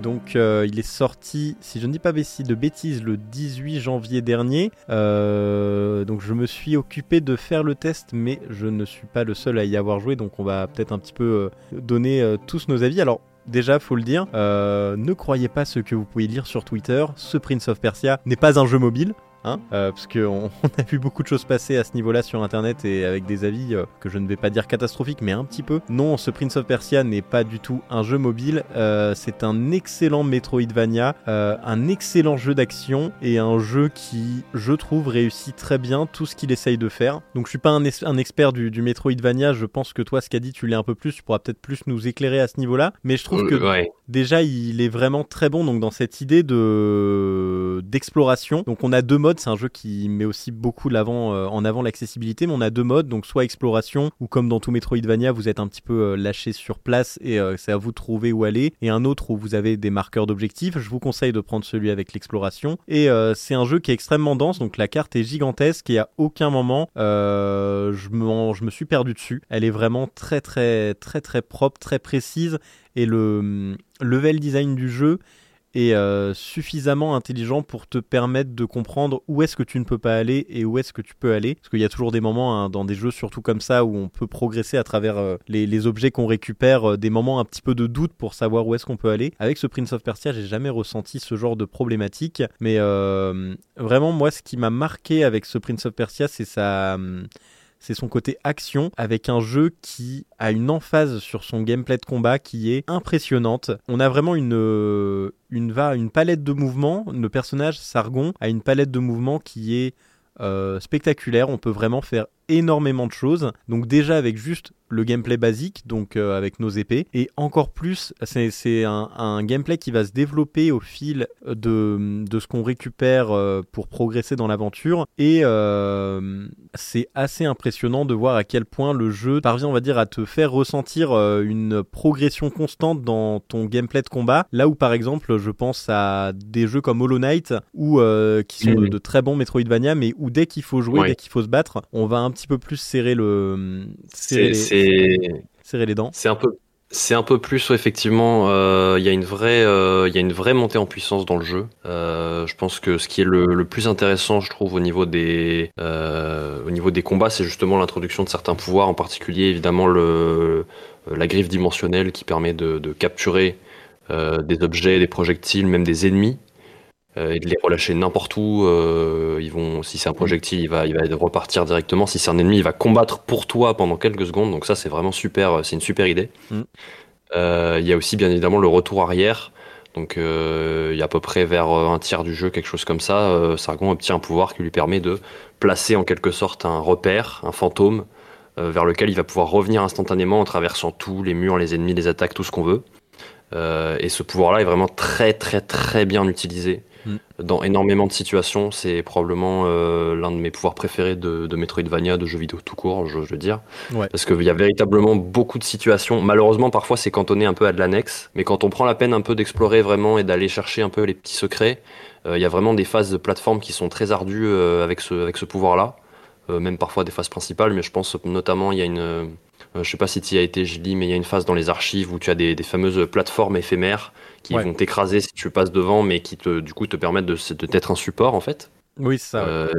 A: Donc euh, il est sorti, si je ne dis pas de bêtises, le 18 janvier dernier. Euh, donc je me suis occupé de faire le test, mais je ne suis pas le seul à y avoir joué, donc on va peut-être un petit peu euh, donner tous nos avis. Alors déjà, faut le dire, ne croyez pas ce que vous pouvez lire sur Twitter. Ce Prince of Persia n'est pas un jeu mobile. Hein euh, parce qu'on on a vu beaucoup de choses passer à ce niveau-là sur Internet et avec des avis euh, que je ne vais pas dire catastrophiques, mais un petit peu. Non, ce Prince of Persia n'est pas du tout un jeu mobile. Euh, c'est un excellent Metroidvania, un excellent jeu d'action et un jeu qui, je trouve, réussit très bien tout ce qu'il essaye de faire. Donc je suis pas un, un expert du, du, Metroidvania. Je pense que toi, ce qu'a dit, tu l'es un peu plus. Tu pourras peut-être plus nous éclairer à ce niveau-là. Mais je trouve que déjà, il est vraiment très bon donc dans cette idée de d'exploration. Donc on a deux modes c'est un jeu qui met aussi beaucoup euh, en avant l'accessibilité, mais on a deux modes, donc soit exploration, ou comme dans tout Metroidvania, vous êtes un petit peu euh, lâché sur place et euh, c'est à vous de trouver où aller, et un autre où vous avez des marqueurs d'objectifs. Je vous conseille de prendre celui avec l'exploration. Et c'est un jeu qui est extrêmement dense, donc la carte est gigantesque et à aucun moment je, me, je me suis perdu dessus. Elle est vraiment très très très très propre, très précise, et le hum, level design du jeu est euh, suffisamment intelligent pour te permettre de comprendre où est-ce que tu ne peux pas aller et où est-ce que tu peux aller. Parce qu'il y a toujours des moments hein, dans des jeux surtout comme ça où on peut progresser à travers euh, les, objets qu'on récupère, euh, des moments un petit peu de doute pour savoir où est-ce qu'on peut aller. Avec ce Prince of Persia, j'ai jamais ressenti ce genre de problématique. Mais vraiment, moi, ce qui m'a marqué avec ce Prince of Persia, c'est sa c'est son côté action avec un jeu qui a une emphase sur son gameplay de combat qui est impressionnante. On a vraiment une, euh, une, une palette de mouvements. Le personnage Sargon a une palette de mouvements qui est euh, spectaculaire. On peut vraiment faire énormément de choses. Donc déjà avec juste le gameplay basique, donc euh, avec nos épées, et encore plus, c'est un, gameplay qui va se développer au fil de, de ce qu'on récupère euh, pour progresser dans l'aventure, et euh, c'est assez impressionnant de voir à quel point le jeu parvient, on va dire, à te faire ressentir une progression constante dans ton gameplay de combat, là où par exemple, je pense à des jeux comme Hollow Knight, ou qui sont de, très bons Metroidvania, mais où dès qu'il faut jouer, dès qu'il faut se battre, on va un petit peu plus serrer le serrer, les, serrer les dents.
F: C'est un peu c'est un peu plus effectivement. Euh, il y a une vraie, euh, il y a une vraie montée en puissance dans le jeu. Euh, je pense que ce qui est le, plus intéressant, je trouve, au niveau des, au niveau des combats, c'est justement l'introduction de certains pouvoirs, en particulier évidemment le, la griffe dimensionnelle qui permet de, de capturer des objets, des projectiles, même des ennemis. Euh, et de les relâcher n'importe où. Euh, ils vont, si c'est un projectile, il va, il va repartir directement. Si c'est un ennemi, il va combattre pour toi pendant quelques secondes. Donc ça, c'est vraiment super. C'est une super idée. Mm. Euh, il y a aussi bien évidemment le retour arrière. Donc il y a à peu près vers un tiers du jeu, quelque chose comme ça. Sargon obtient un pouvoir qui lui permet de placer en quelque sorte un repère, un fantôme, vers lequel il va pouvoir revenir instantanément en traversant tout, les murs, les ennemis, les attaques, tout ce qu'on veut. et ce pouvoir-là est vraiment très très très bien utilisé. Mm. Dans énormément de situations, c'est probablement euh, l'un de mes pouvoirs préférés de, de, Metroidvania, de jeux vidéo tout court, je, veux dire. Parce qu'il y a véritablement beaucoup de situations. Malheureusement, parfois, c'est cantonné un peu à de l'annexe. Mais quand on prend la peine un peu d'explorer vraiment et d'aller chercher un peu les petits secrets, euh, il y a vraiment des phases de plateforme qui sont très ardues euh, avec ce, avec ce pouvoir-là. même parfois des phases principales, mais je pense notamment, il y a une. Je sais pas si tu y as été, je mais il y a une phase dans les archives où tu as des, des fameuses plateformes éphémères qui vont t'écraser si tu passes devant, mais qui te, du coup te permettent de, de t'être un support en fait.
A: Oui, ça.
F: Euh,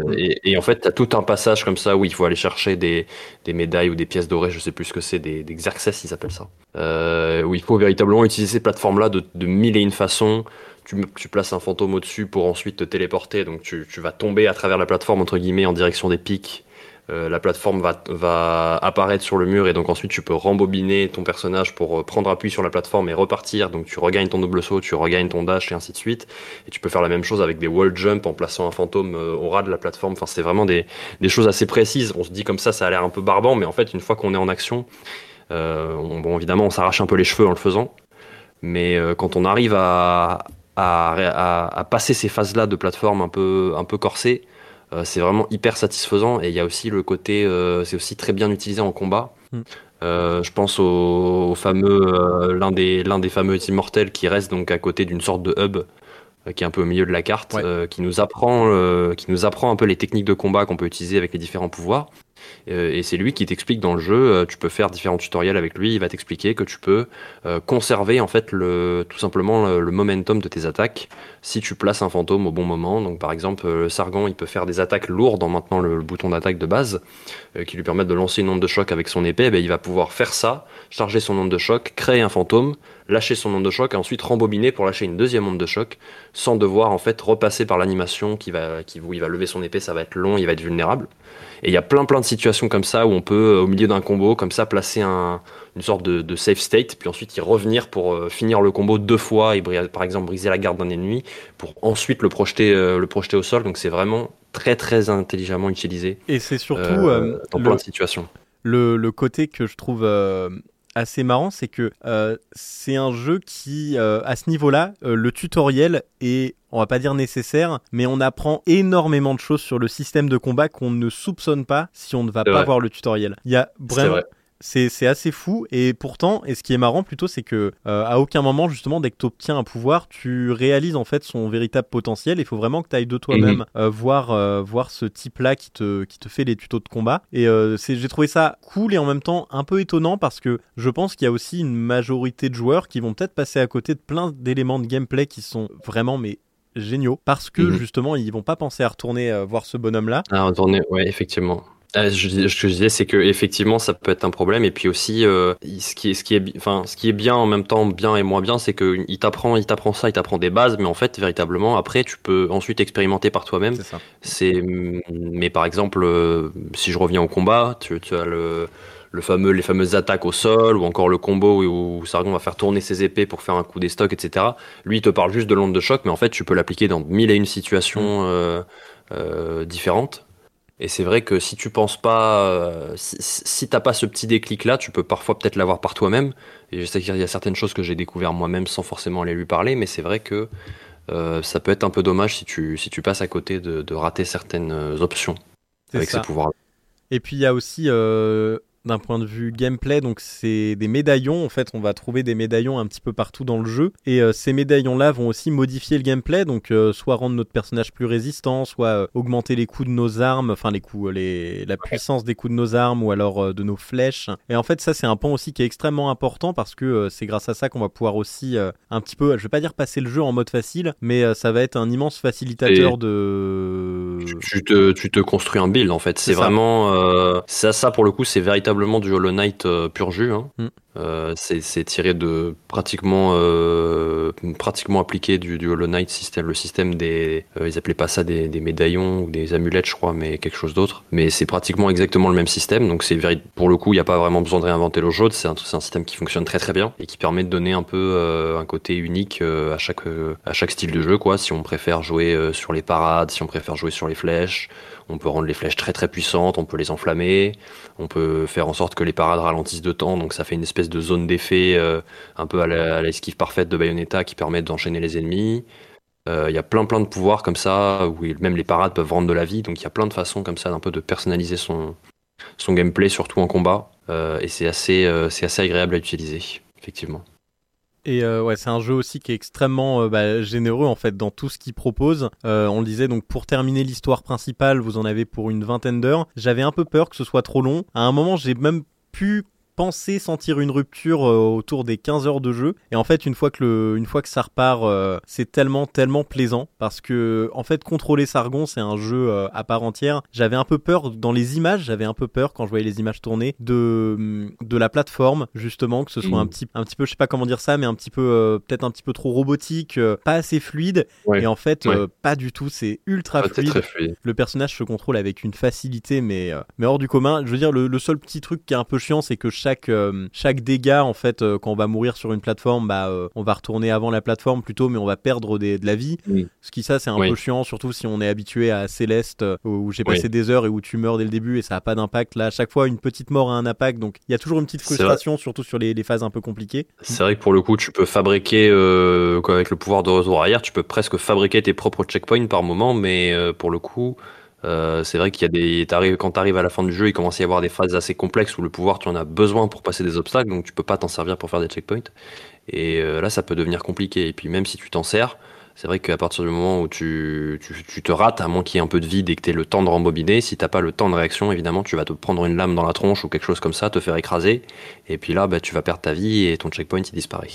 F: et, en fait, tu as tout un passage comme ça où il faut aller chercher des, des médailles ou des pièces dorées, je sais plus ce que c'est, des, des Xerxes, ils appellent ça. Euh, où il faut véritablement utiliser ces plateformes-là de, de mille et une façons. Tu, tu places un fantôme au-dessus pour ensuite te téléporter, donc tu, tu, vas tomber à travers la plateforme, entre guillemets, en direction des pics euh, la plateforme va, apparaître sur le mur et donc ensuite tu peux rembobiner ton personnage pour euh, prendre appui sur la plateforme et repartir. Donc tu regagnes ton double saut, tu regagnes ton dash et ainsi de suite. Et tu peux faire la même chose avec des wall jump en plaçant un fantôme euh, au ras de la plateforme. Enfin, c'est vraiment des, choses assez précises. On se dit comme ça, ça a l'air un peu barbant, mais en fait, une fois qu'on est en action, bon, évidemment, on s'arrache un peu les cheveux en le faisant. Mais quand on arrive à, passer ces phases-là de plateforme un peu, un peu corsées, c'est vraiment hyper satisfaisant et il y a aussi le côté, euh, c'est aussi très bien utilisé en combat. Mm. Euh, je pense au, fameux, l'un des, l'un des fameux immortels qui reste donc à côté d'une sorte de hub qui est un peu au milieu de la carte, qui nous apprend, qui nous apprend un peu les techniques de combat qu'on peut utiliser avec les différents pouvoirs. Euh, et c'est lui qui t'explique dans le jeu. euh, tu peux faire différents tutoriels avec lui. Il va t'expliquer que tu peux euh, conserver en fait le, tout simplement le, momentum de tes attaques si tu places un fantôme au bon moment. Donc par exemple, le Sargon, il peut faire des attaques lourdes en maintenant le, bouton d'attaque de base qui lui permettent de lancer une onde de choc avec son épée. Ben, il va pouvoir faire ça, charger son onde de choc, créer un fantôme, lâcher son onde de choc et ensuite rembobiner pour lâcher une deuxième onde de choc sans devoir en fait repasser par l'animation qui va, qui, où il va lever son épée, ça va être long, il va être vulnérable. Et il y a plein plein de situations comme ça où on peut, euh, au milieu d'un combo, comme ça, placer un, une sorte de, de safe state, puis ensuite y revenir pour euh, finir le combo deux fois et par exemple briser la garde d'un ennemi pour ensuite le projeter, euh, le projeter au sol. Donc c'est vraiment très très intelligemment utilisé
A: Et c'est surtout
F: euh,
A: euh,
F: dans
A: le-
F: plein de situations.
A: le, le côté que je trouve euh, assez marrant, c'est que euh, c'est un jeu qui, euh, à ce niveau-là, euh, le tutoriel est, on va pas dire nécessaire, mais on apprend énormément de choses sur le système de combat qu'on ne soupçonne pas si on ne va pas
F: vrai.
A: voir le tutoriel. Il y a vraiment. C'est assez fou et pourtant, et ce qui est marrant plutôt, c'est que euh, à aucun moment justement, dès que tu obtiens un pouvoir, tu réalises en fait son véritable potentiel. Il faut vraiment que tu ailles de toi-même
F: Mhm.
A: euh, voir euh, voir ce type-là qui te qui te fait les tutos de combat. Et j'ai trouvé ça cool et en même temps un peu étonnant parce que je pense qu'il y a aussi une majorité de joueurs qui vont peut-être passer à côté de plein d'éléments de gameplay qui sont vraiment mais géniaux parce que
F: Mhm.
A: justement ils vont pas penser à retourner voir ce bonhomme là
F: Ah, retourner, ouais, effectivement. Ah, je, ce que je disais, c'est que effectivement, ça peut être un problème. Et puis aussi, euh, ce qui est, ce qui est, bi- enfin, ce qui est bien en même temps, bien et moins bien, c'est que il t'apprend, il t'apprend ça, il t'apprend des bases, mais en fait, véritablement, après, tu peux ensuite expérimenter par toi-même.
A: C'est,
F: mais par exemple, euh, si je reviens au combat, tu, tu as le, le fameux, les fameuses attaques au sol, ou encore le combo où, où Sargon va faire tourner ses épées pour faire un coup des stocks, etc. Lui, il te parle juste de l'onde de choc, mais en fait, tu peux l'appliquer dans mille et une situations euh, euh, différentes. Et c'est vrai que si tu penses pas, euh, si, si t'as pas ce petit déclic là, tu peux parfois peut-être l'avoir par toi-même. Et je sais qu'il y a certaines choses que j'ai découvert moi-même sans forcément aller lui parler, mais c'est vrai que euh, ça peut être un peu dommage si tu, si tu passes à côté de, de rater certaines euh, options avec
A: ça.
F: ces pouvoirs.
A: Et puis il y a aussi euh, d'un point de vue gameplay, donc c'est des médaillons. En fait, on va trouver des médaillons un petit peu partout dans le jeu. Et euh, ces médaillons-là vont aussi modifier le gameplay, donc euh, soit rendre notre personnage plus résistant, soit euh, augmenter les coups de nos armes, enfin les coups, les, la puissance des coups de nos armes ou alors de nos flèches. Et en fait, ça c'est un point aussi qui est extrêmement important parce que c'est grâce à ça qu'on va pouvoir aussi un petit peu, je vais pas dire passer le jeu en mode facile, mais ça va être un immense facilitateur de.
F: Tu, te, tu te construis un build en fait.
A: C'est
F: vraiment ça, ça pour le coup, c'est véritablement du Hollow Knight euh, pur jus. hein.
A: Mm.
F: Euh, c'est tiré de pratiquement euh, pratiquement appliqué du, Hollow Knight système, le système des euh, ils appelaient pas ça des, médaillons ou des amulettes, je crois, mais quelque chose d'autre. Mais c'est pratiquement exactement le même système. Donc c'est pour le coup, il n'y a pas vraiment besoin de réinventer l'eau chaude. C'est un, un système qui fonctionne très très bien et qui permet de donner un peu un côté unique à chaque à chaque style de jeu quoi. Si on préfère jouer sur les parades, si on préfère jouer sur les flèches, on peut rendre les flèches très très puissantes, on peut les enflammer, on peut faire en sorte que les parades ralentissent de temps, donc ça fait une espèce de zone d'effet euh, un peu à l'esquive parfaite de Bayonetta qui permet d'enchaîner les ennemis. Euh, Il y a plein plein de pouvoirs comme ça, où même les parades peuvent rendre de la vie, donc il y a plein de façons comme ça d'un peu de personnaliser son, son gameplay, surtout en combat, Euh, et c'est assez, c'est assez agréable à utiliser, effectivement.
A: Et ouais, c'est un jeu aussi qui est extrêmement bah, généreux en fait dans tout ce qu'il propose. On le disait donc pour terminer l'histoire principale, vous en avez pour une vingtaine d'heures. J'avais un peu peur que ce soit trop long. À un moment, j'ai même pu penser sentir une rupture euh, autour des 15 heures de jeu. Et en fait une fois que le une fois que ça repart euh, c'est tellement tellement plaisant parce que en fait contrôler Sargon c'est un jeu euh, à part entière. J'avais un peu peur dans les images j'avais un peu peur quand je voyais les images tourner de de la plateforme justement que ce soit un petit un petit peu je sais pas comment dire ça mais un petit peu euh, peut-être un petit peu trop robotique pas assez fluide.
F: Ouais.
A: et en fait
F: Ouais.
A: pas du tout c'est ultra fluide. le personnage se contrôle avec une facilité mais mais hors du commun. Je veux dire le, le seul petit truc qui est un peu chiant c'est que chaque euh, chaque dégât en fait euh, quand on va mourir sur une plateforme bah euh, on va retourner avant la plateforme plutôt mais on va perdre des, de la vie
F: Oui.
A: ce qui ça c'est un
F: Oui.
A: peu chiant surtout si on est habitué à Céleste où j'ai
F: Oui.
A: passé des heures et où tu meurs dès le début et ça a pas d'impact là à chaque fois une petite mort a un impact donc il y a toujours une petite frustration surtout sur les, les phases un peu compliquées
F: C'est vrai que pour le coup, tu peux fabriquer, euh, quoi, avec le pouvoir de retour arrière, tu peux presque fabriquer tes propres checkpoints par moment, mais euh, pour le coup, euh, c'est vrai qu'il y a des, t'arrives, quand tu arrives à la fin du jeu, il commence à y avoir des phases assez complexes où le pouvoir, tu en as besoin pour passer des obstacles, donc tu peux pas t'en servir pour faire des checkpoints. Et euh, là, ça peut devenir compliqué. Et puis même si tu t'en sers, C'est vrai qu'à partir du moment où tu, tu, tu te rates, à moins qu'il y ait un peu de vide et que tu aies le temps de rembobiner, si t'as pas le temps de réaction, évidemment, tu vas te prendre une lame dans la tronche ou quelque chose comme ça, te faire écraser, et puis là, bah, tu vas perdre ta vie et ton checkpoint il disparaît.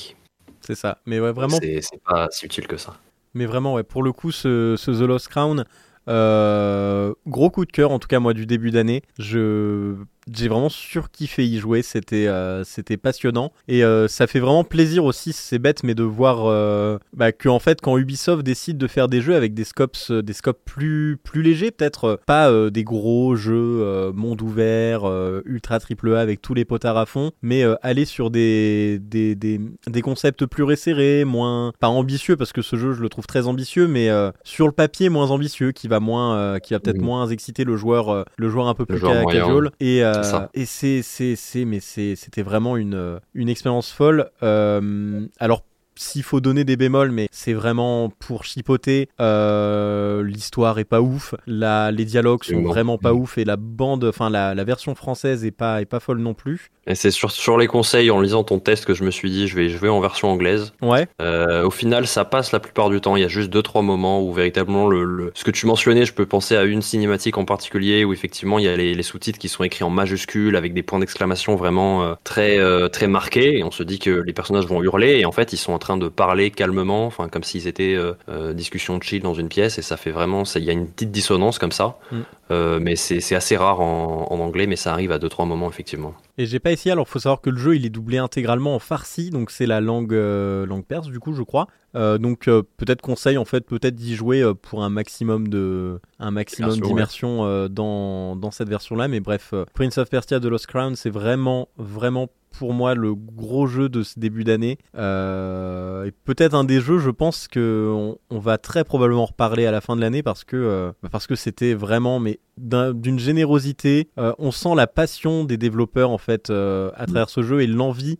A: C'est ça. Mais ouais, vraiment.
F: C'est c'est pas si utile que ça.
A: Mais vraiment, ouais, pour le coup, ce, ce The Lost Crown, gros coup de cœur, en tout cas moi du début d'année. Je j'ai vraiment surkiffé y jouer, c'était euh, c'était passionnant et euh, ça fait vraiment plaisir aussi, c'est bête, mais de voir euh, bah, que en fait quand Ubisoft décide de faire des jeux avec des scopes des scopes plus plus légers, peut-être pas des gros jeux monde ouvert, ultra triple A avec tous les potards à fond, mais aller sur des, des des des concepts plus resserrés, moins pas ambitieux parce que ce jeu je le trouve très ambitieux, mais sur le papier moins ambitieux, qui va moins qui va peut-être
F: Oui.
A: moins exciter le joueur le joueur un peu
F: Le
A: plus
F: joueur
A: ca-
F: moyen.
A: casual et
F: ça.
A: et c'est c'est c'est mais c'était vraiment une euh, une expérience folle Euh, alors s'il faut donner des bémols, mais c'est vraiment pour chipoter. Euh, L'histoire est pas ouf, la, les dialogues sont vraiment pas
F: Mm.
A: ouf et la bande, enfin la, la version française est pas est pas folle non plus.
F: Et c'est sur, sur les conseils, en lisant ton test, que je me suis dit, je vais jouer en version anglaise.
A: Ouais,
F: Euh, au final, ça passe la plupart du temps. Il y a juste deux trois moments où véritablement le, le- ce que tu mentionnais, je peux penser à une cinématique en particulier où effectivement il y a les, les sous-titres qui sont écrits en majuscules avec des points d'exclamation vraiment euh, très très marqués et on se dit que les personnages vont hurler et en fait ils sont en train de parler calmement, enfin comme s'ils étaient euh, euh, discussion chill dans une pièce et ça fait vraiment ça. Il y a une petite dissonance comme ça,
A: Mm.
F: Euh, mais c'est assez rare en, en anglais, mais ça arrive à deux trois moments effectivement.
A: et j'ai pas essayé. Alors faut savoir que le jeu il est doublé intégralement en farsi, donc c'est la langue euh, langue perse du coup je crois. Donc peut-être conseil en fait peut-être d'y jouer pour un maximum de un maximum
F: ouais.
A: d'immersion dans dans cette version là. Mais bref, Prince of Persia de Lost Crown c'est vraiment vraiment pour moi le gros jeu de ce début d'année. Euh, et peut-être un des jeux, je pense que on, va très probablement reparler à la fin de l'année parce que euh, parce que c'était vraiment mais d'un- d'une générosité. Euh, on sent la passion des développeurs en fait à travers ce jeu et l'envie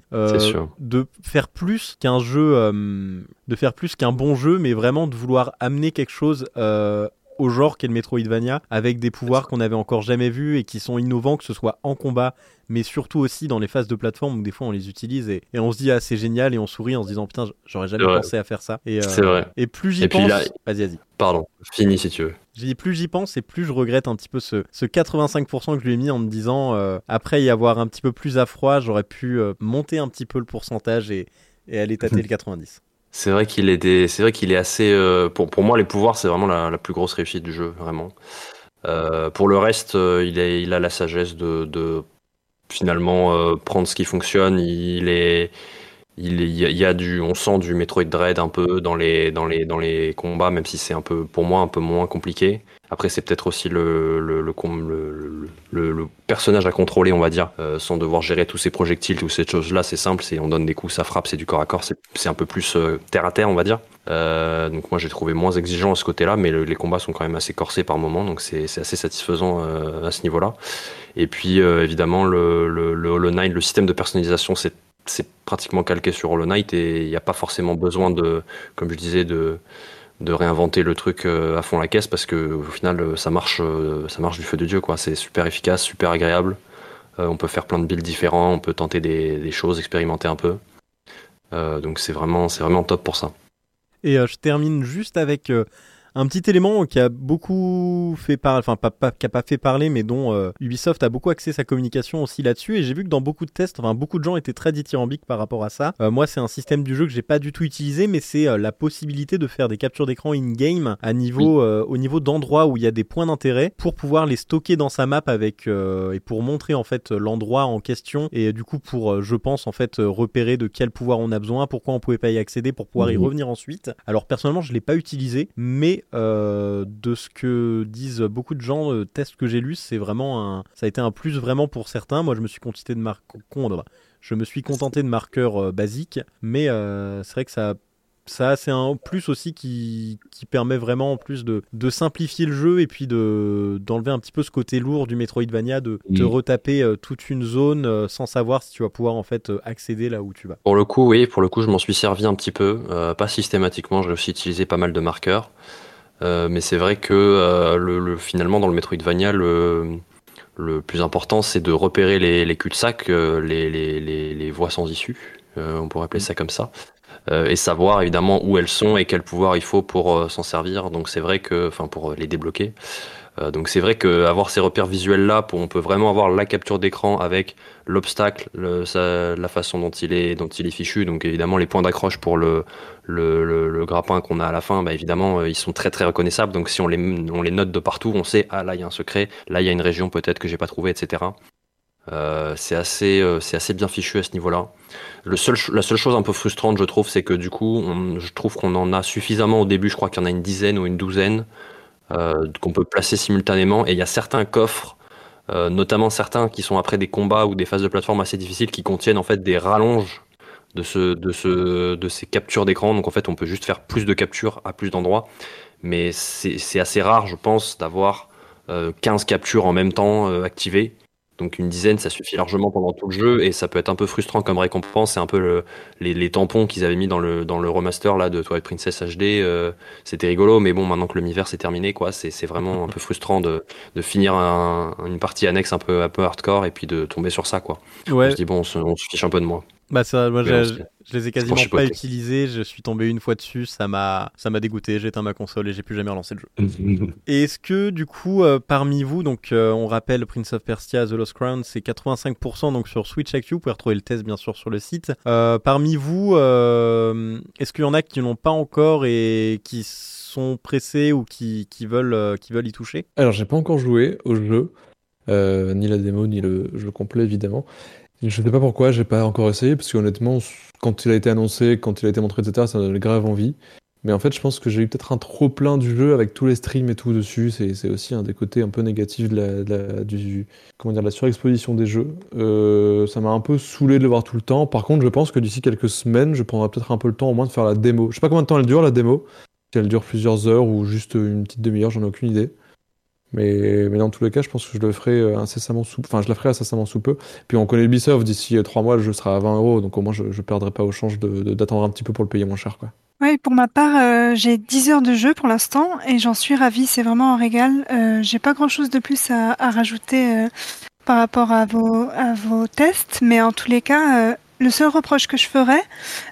A: de faire plus qu'un jeu, de faire plus qu'un bon jeu, mais vraiment de vouloir amener quelque chose. Au genre qu'est le Metroidvania, avec des pouvoirs qu'on n'avait encore jamais vus et qui sont innovants, que ce soit en combat, mais surtout aussi dans les phases de plateforme où des fois on les utilise et, et on se dit ah c'est génial et on sourit en se disant putain j'aurais jamais pensé à faire ça. Et, euh,
F: C'est vrai.
A: Et plus j'y pense,
F: là-
A: vas-y vas-y.
F: Pardon, fini si tu veux.
A: J'ai dit plus j'y pense et plus je regrette un petit peu ce, ce 85% que je lui ai mis en me disant euh, après y avoir un petit peu plus à froid, j'aurais pu euh, monter un petit peu le pourcentage et, et aller tâter le 90.
F: C'est vrai qu'il est des... c'est vrai qu'il est assez euh, pour pour moi les pouvoirs c'est vraiment la, la plus grosse réussite du jeu vraiment. Euh, pour le reste euh, il est il a la sagesse de, de finalement prendre ce qui fonctionne. Il est il, est- y a du on sent du Metroid Dread un peu dans les dans les dans les combats même si c'est un peu pour moi un peu moins compliqué. Après c'est peut-être aussi le le, personnage à contrôler on va dire euh, sans devoir gérer tous ces projectiles toutes ces choses là c'est simple c'est on donne des coups ça frappe c'est du corps à corps c'est un peu plus euh, terre à terre on va dire Euh, donc moi j'ai trouvé moins exigeant à ce côté-là, mais le- les combats sont quand même assez corsés par moment, donc c'est assez satisfaisant à ce niveau-là. Et puis évidemment le, le, Hollow Knight, le système de personnalisation, c'est c'est pratiquement calqué sur Hollow Knight et il n'y a pas forcément besoin de, comme je disais, de de réinventer le truc euh, à fond la caisse parce que au final euh, ça marche euh, ça marche du feu de dieu quoi. C'est super efficace super agréable. On peut faire plein de builds différents on peut tenter des, choses expérimenter un peu. Donc c'est vraiment c'est vraiment top pour ça.
A: Et je termine juste avec un petit élément qui a beaucoup fait parler, enfin pas, pas, qui a pas fait parler, mais dont euh, Ubisoft a beaucoup axé sa communication aussi là-dessus. Et j'ai vu que dans beaucoup de tests, enfin beaucoup de gens étaient très dithyrambiques par rapport à ça. Euh, moi, c'est un système du jeu que j'ai pas du tout utilisé, mais c'est euh, la possibilité de faire des captures d'écran in-game à niveau, euh, au niveau d'endroits où il y a des points d'intérêt pour pouvoir les stocker dans sa map avec euh, et pour montrer en fait l'endroit en question et du coup pour, je pense en fait repérer de quel pouvoir on a besoin, pourquoi on pouvait pas y accéder, pour pouvoir y revenir ensuite. Alors personnellement, je l'ai pas utilisé, mais euh, de ce que disent beaucoup de gens, euh, tests que j'ai lus, c'est vraiment un, ça a été un plus vraiment pour certains. Moi, je me suis contenté de mar-. Je me suis contenté de marqueurs euh, basiques, mais euh, c'est vrai que ça ça c'est un plus aussi qui, qui permet vraiment en plus de, de simplifier le jeu et puis de d'enlever un petit peu ce côté lourd du Metroidvania de te retaper euh, toute une zone euh, sans savoir si tu vas pouvoir en fait euh, accéder là où tu vas.
F: Pour le coup, oui, pour le coup, je m'en suis servi un petit peu, pas systématiquement. J'ai aussi utilisé pas mal de marqueurs, Euh, mais c'est vrai que euh, le, le- finalement, dans le Metroidvania, le, le plus important, c'est de repérer les, les cul-de-sac, euh, les, les, les, voies sans issue. Euh, on pourrait appeler ça comme ça. et savoir évidemment où elles sont et quel pouvoir il faut pour s'en servir. Donc c'est vrai que, enfin pour les débloquer. Euh, donc c'est vrai qu'avoir ces repères visuels là, on peut vraiment avoir la capture d'écran avec l'obstacle, la façon dont il est, dont il est fichu. Donc évidemment les points d'accroche pour le, le, le- grappin qu'on a à la fin, bah, évidemment euh, ils sont très très reconnaissables. Donc si on les, on les note de partout, on sait ah là il y a un secret, là il y a une région peut-être que j'ai pas trouvé, etc. Euh, c'est assez, assez bien fichu à ce niveau-là. La seule chose un peu frustrante, je trouve, c'est que du coup, je trouve qu'on en a suffisamment au début. Je crois qu'il y en a une dizaine ou une douzaine qu'on peut placer simultanément. Et il y a certains coffres, euh, notamment certains qui sont après des combats ou des phases de plateforme assez difficiles, qui contiennent en fait des rallonges de, ce, de, ce, de ces captures d'écran. Donc en fait, on peut juste faire plus de captures à plus d'endroits. Mais c'est assez rare, je pense, d'avoir euh, 15 captures en même temps euh, activées. Donc une dizaine, ça suffit largement pendant tout le jeu et ça peut être un peu frustrant comme récompense. C'est un peu le- les, les tampons qu'ils avaient mis dans le, dans le remaster là de Twilight Princess HD. euh, C'était rigolo, mais bon, maintenant que le l'univers s'est terminé, quoi, c'est c'est vraiment un peu frustrant de, de finir un- une partie annexe un peu, un peu hardcore et puis de tomber sur ça, quoi. On
A: Ouais,
F: se dit bon, on se, on se fiche un peu de moi.
A: bah ça, moi Je les ai quasiment pas utilisés, je suis tombé une fois dessus, ça m'a ça m'a dégoûté, j'ai éteint ma console et j'ai plus jamais relancé le jeu. Et est-ce que du coup euh, parmi vous, donc euh, on rappelle Prince of Persia The Lost Crown, c'est 85% donc sur Switch Actu, vous pouvez retrouver le test bien sûr sur le site. Euh, parmi vous, est-ce qu'il y en a qui n'ont pas encore et qui sont pressés ou qui, qui veulent qui veulent y toucher?
C: Alors, j'ai pas encore joué au jeu, ni la démo, ni le jeu complet, évidemment. Je sais pas pourquoi, j'ai pas encore essayé, parce qu'honnêtement, quand il a été annoncé, quand il a été montré, etc., ça donnait grave envie. Mais en fait, je pense que j'ai eu peut-être un trop plein du jeu avec tous les streams et tout dessus. C'est aussi un des côtés un peu négatifs de la, de la- du, comment dire, de la surexposition des jeux. Euh, ça m'a un peu saoulé de le voir tout le temps. Par contre, je pense que d'ici quelques semaines, je prendrai peut-être un peu le temps au moins de faire la démo. Je sais pas combien de temps elle dure, la démo. Si elle dure plusieurs heures ou juste une petite demi-heure, j'en ai aucune idée. Mais, mais dans tous les cas, je pense que je le ferai euh, incessamment sous Enfin, je la ferai incessamment sous peu. Puis on connaît Ubisoft, d'ici euh, trois mois, le jeu sera à 20 euros. Donc au moins, je, je perdrai pas au change d'attendre un petit peu pour le payer moins cher, quoi.
B: Oui, pour ma part, euh, j'ai 10 heures de jeu pour l'instant et j'en suis ravie. C'est vraiment un régal. Euh, j'ai pas grand chose de plus à, à rajouter par rapport à vos, à vos tests, mais en tous les cas, le seul reproche que je ferais,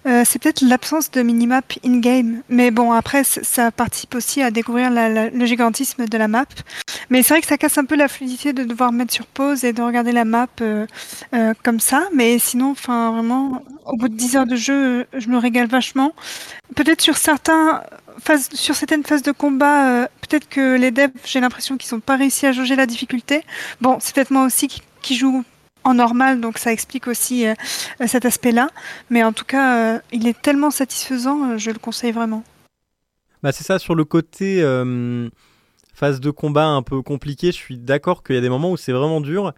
B: euh, c'est peut-être l'absence de minimap in-game. Mais bon, après, ça participe aussi à découvrir le gigantisme de la map. Mais c'est vrai que ça casse un peu la fluidité de devoir mettre sur pause et de regarder la map euh, euh, comme ça. Mais sinon, enfin, vraiment, au bout de 10 heures de jeu, euh, je me régale vachement. Peut-être sur certains sur certaines phases de combat, euh, peut-être que les devs, j'ai l'impression qu'ils n'ont pas réussi à jauger la difficulté. Bon, c'est peut-être moi aussi qui, qui joue en normal, donc ça explique aussi euh, euh, cet aspect-là. Mais en tout cas, euh, il est tellement satisfaisant, je le conseille vraiment.
A: Bah c'est ça sur le côté phase de combat un peu compliqué. Je suis d'accord qu'il y a des moments où c'est vraiment dur.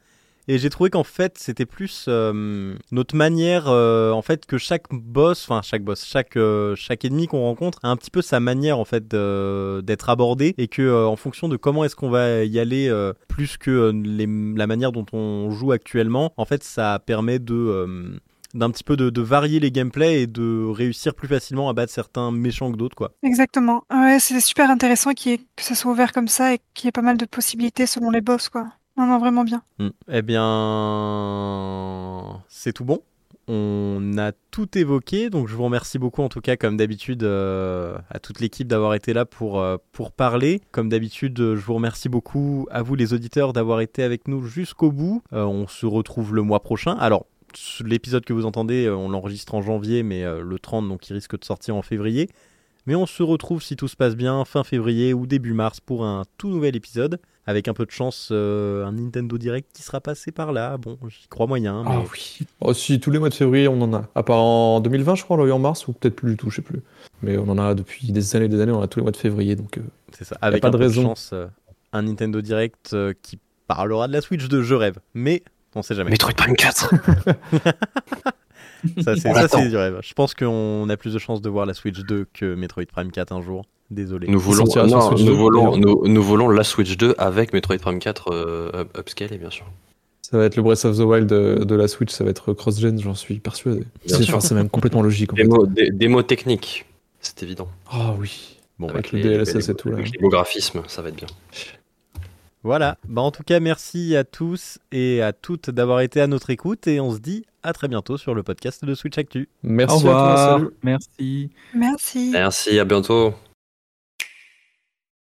A: Et j'ai trouvé qu'en fait c'était plus euh, notre manière, euh, en fait que chaque boss, enfin chaque boss, chaque euh, chaque ennemi qu'on rencontre a un petit peu sa manière en fait d'être abordé et que en fonction de comment est-ce qu'on va y aller, plus que la manière dont on joue actuellement, en fait ça permet de d'un petit peu de, varier les gameplays et de réussir plus facilement à battre certains méchants que d'autres quoi.
B: Exactement. Ouais, c'est super intéressant ait- que ça soit ouvert comme ça et qu'il y ait pas mal de possibilités selon les boss, quoi. Non, non, vraiment bien.
A: Hmm. Eh bien, c'est tout bon. On a tout évoqué, donc je vous remercie beaucoup en tout cas, comme d'habitude, euh, à toute l'équipe d'avoir été là pour, euh, pour parler. Comme d'habitude, je vous remercie beaucoup à vous les auditeurs d'avoir été avec nous jusqu'au bout. Euh, on se retrouve le mois prochain. Alors, l'épisode que vous entendez, on l'enregistre en janvier, mais le 30, donc il risque de sortir en février. Mais on se retrouve, si tout se passe bien, fin février ou début mars pour un tout nouvel épisode. Avec un peu de chance, euh, un Nintendo Direct qui sera passé par là. Bon, j'y crois moyen. Mais...
C: Ah oui. Oh, si, tous les mois de février, on en a. À part en 2020, je crois, on l'a eu en mars, ou peut-être plus du tout, je sais plus. Mais on en a depuis des années et des années, on a tous les mois de février, donc... euh,
A: C'est ça. Avec
C: pas
A: un
C: de
A: peu
C: raison.
A: de chance, euh, un Nintendo Direct euh, qui parlera de la Switch de Je rêve. Mais on sait jamais.
F: Metroid Prime 4
A: Ça, c'est ça, du rêve. Je pense qu'on a plus de chances de voir la Switch 2 que Metroid Prime 4 un jour. Désolé.
F: Nous voulons,
C: sortira sur
F: non,
C: Switch
F: nous,
C: 2,
F: voulons,
C: d'ailleurs.
F: nous, nous voulons la Switch 2 avec Metroid Prime 4 euh, up- upscale, bien sûr.
C: Ça va être le Breath of the Wild de, de la Switch, ça va être cross-gen, j'en suis persuadé.
F: Bien
C: C'est
F: sûr.
C: enfin, c'est même complètement logique, en fait.
F: Démo, dé- démo technique, c'est évident.
C: Ah oui.
A: Bon, bah,
C: Avec le DLSS et tout, là.
F: Avec les beaux graphismes, ça va être bien.
A: voilà. Bah, en tout cas, merci à tous et à toutes d'avoir été à notre écoute. Et on se dit à très bientôt sur le podcast de Switch Actu.
C: Merci
E: Au
C: à toi.
E: revoir.
C: Salut.
E: Merci.
B: Merci.
F: Merci, à bientôt.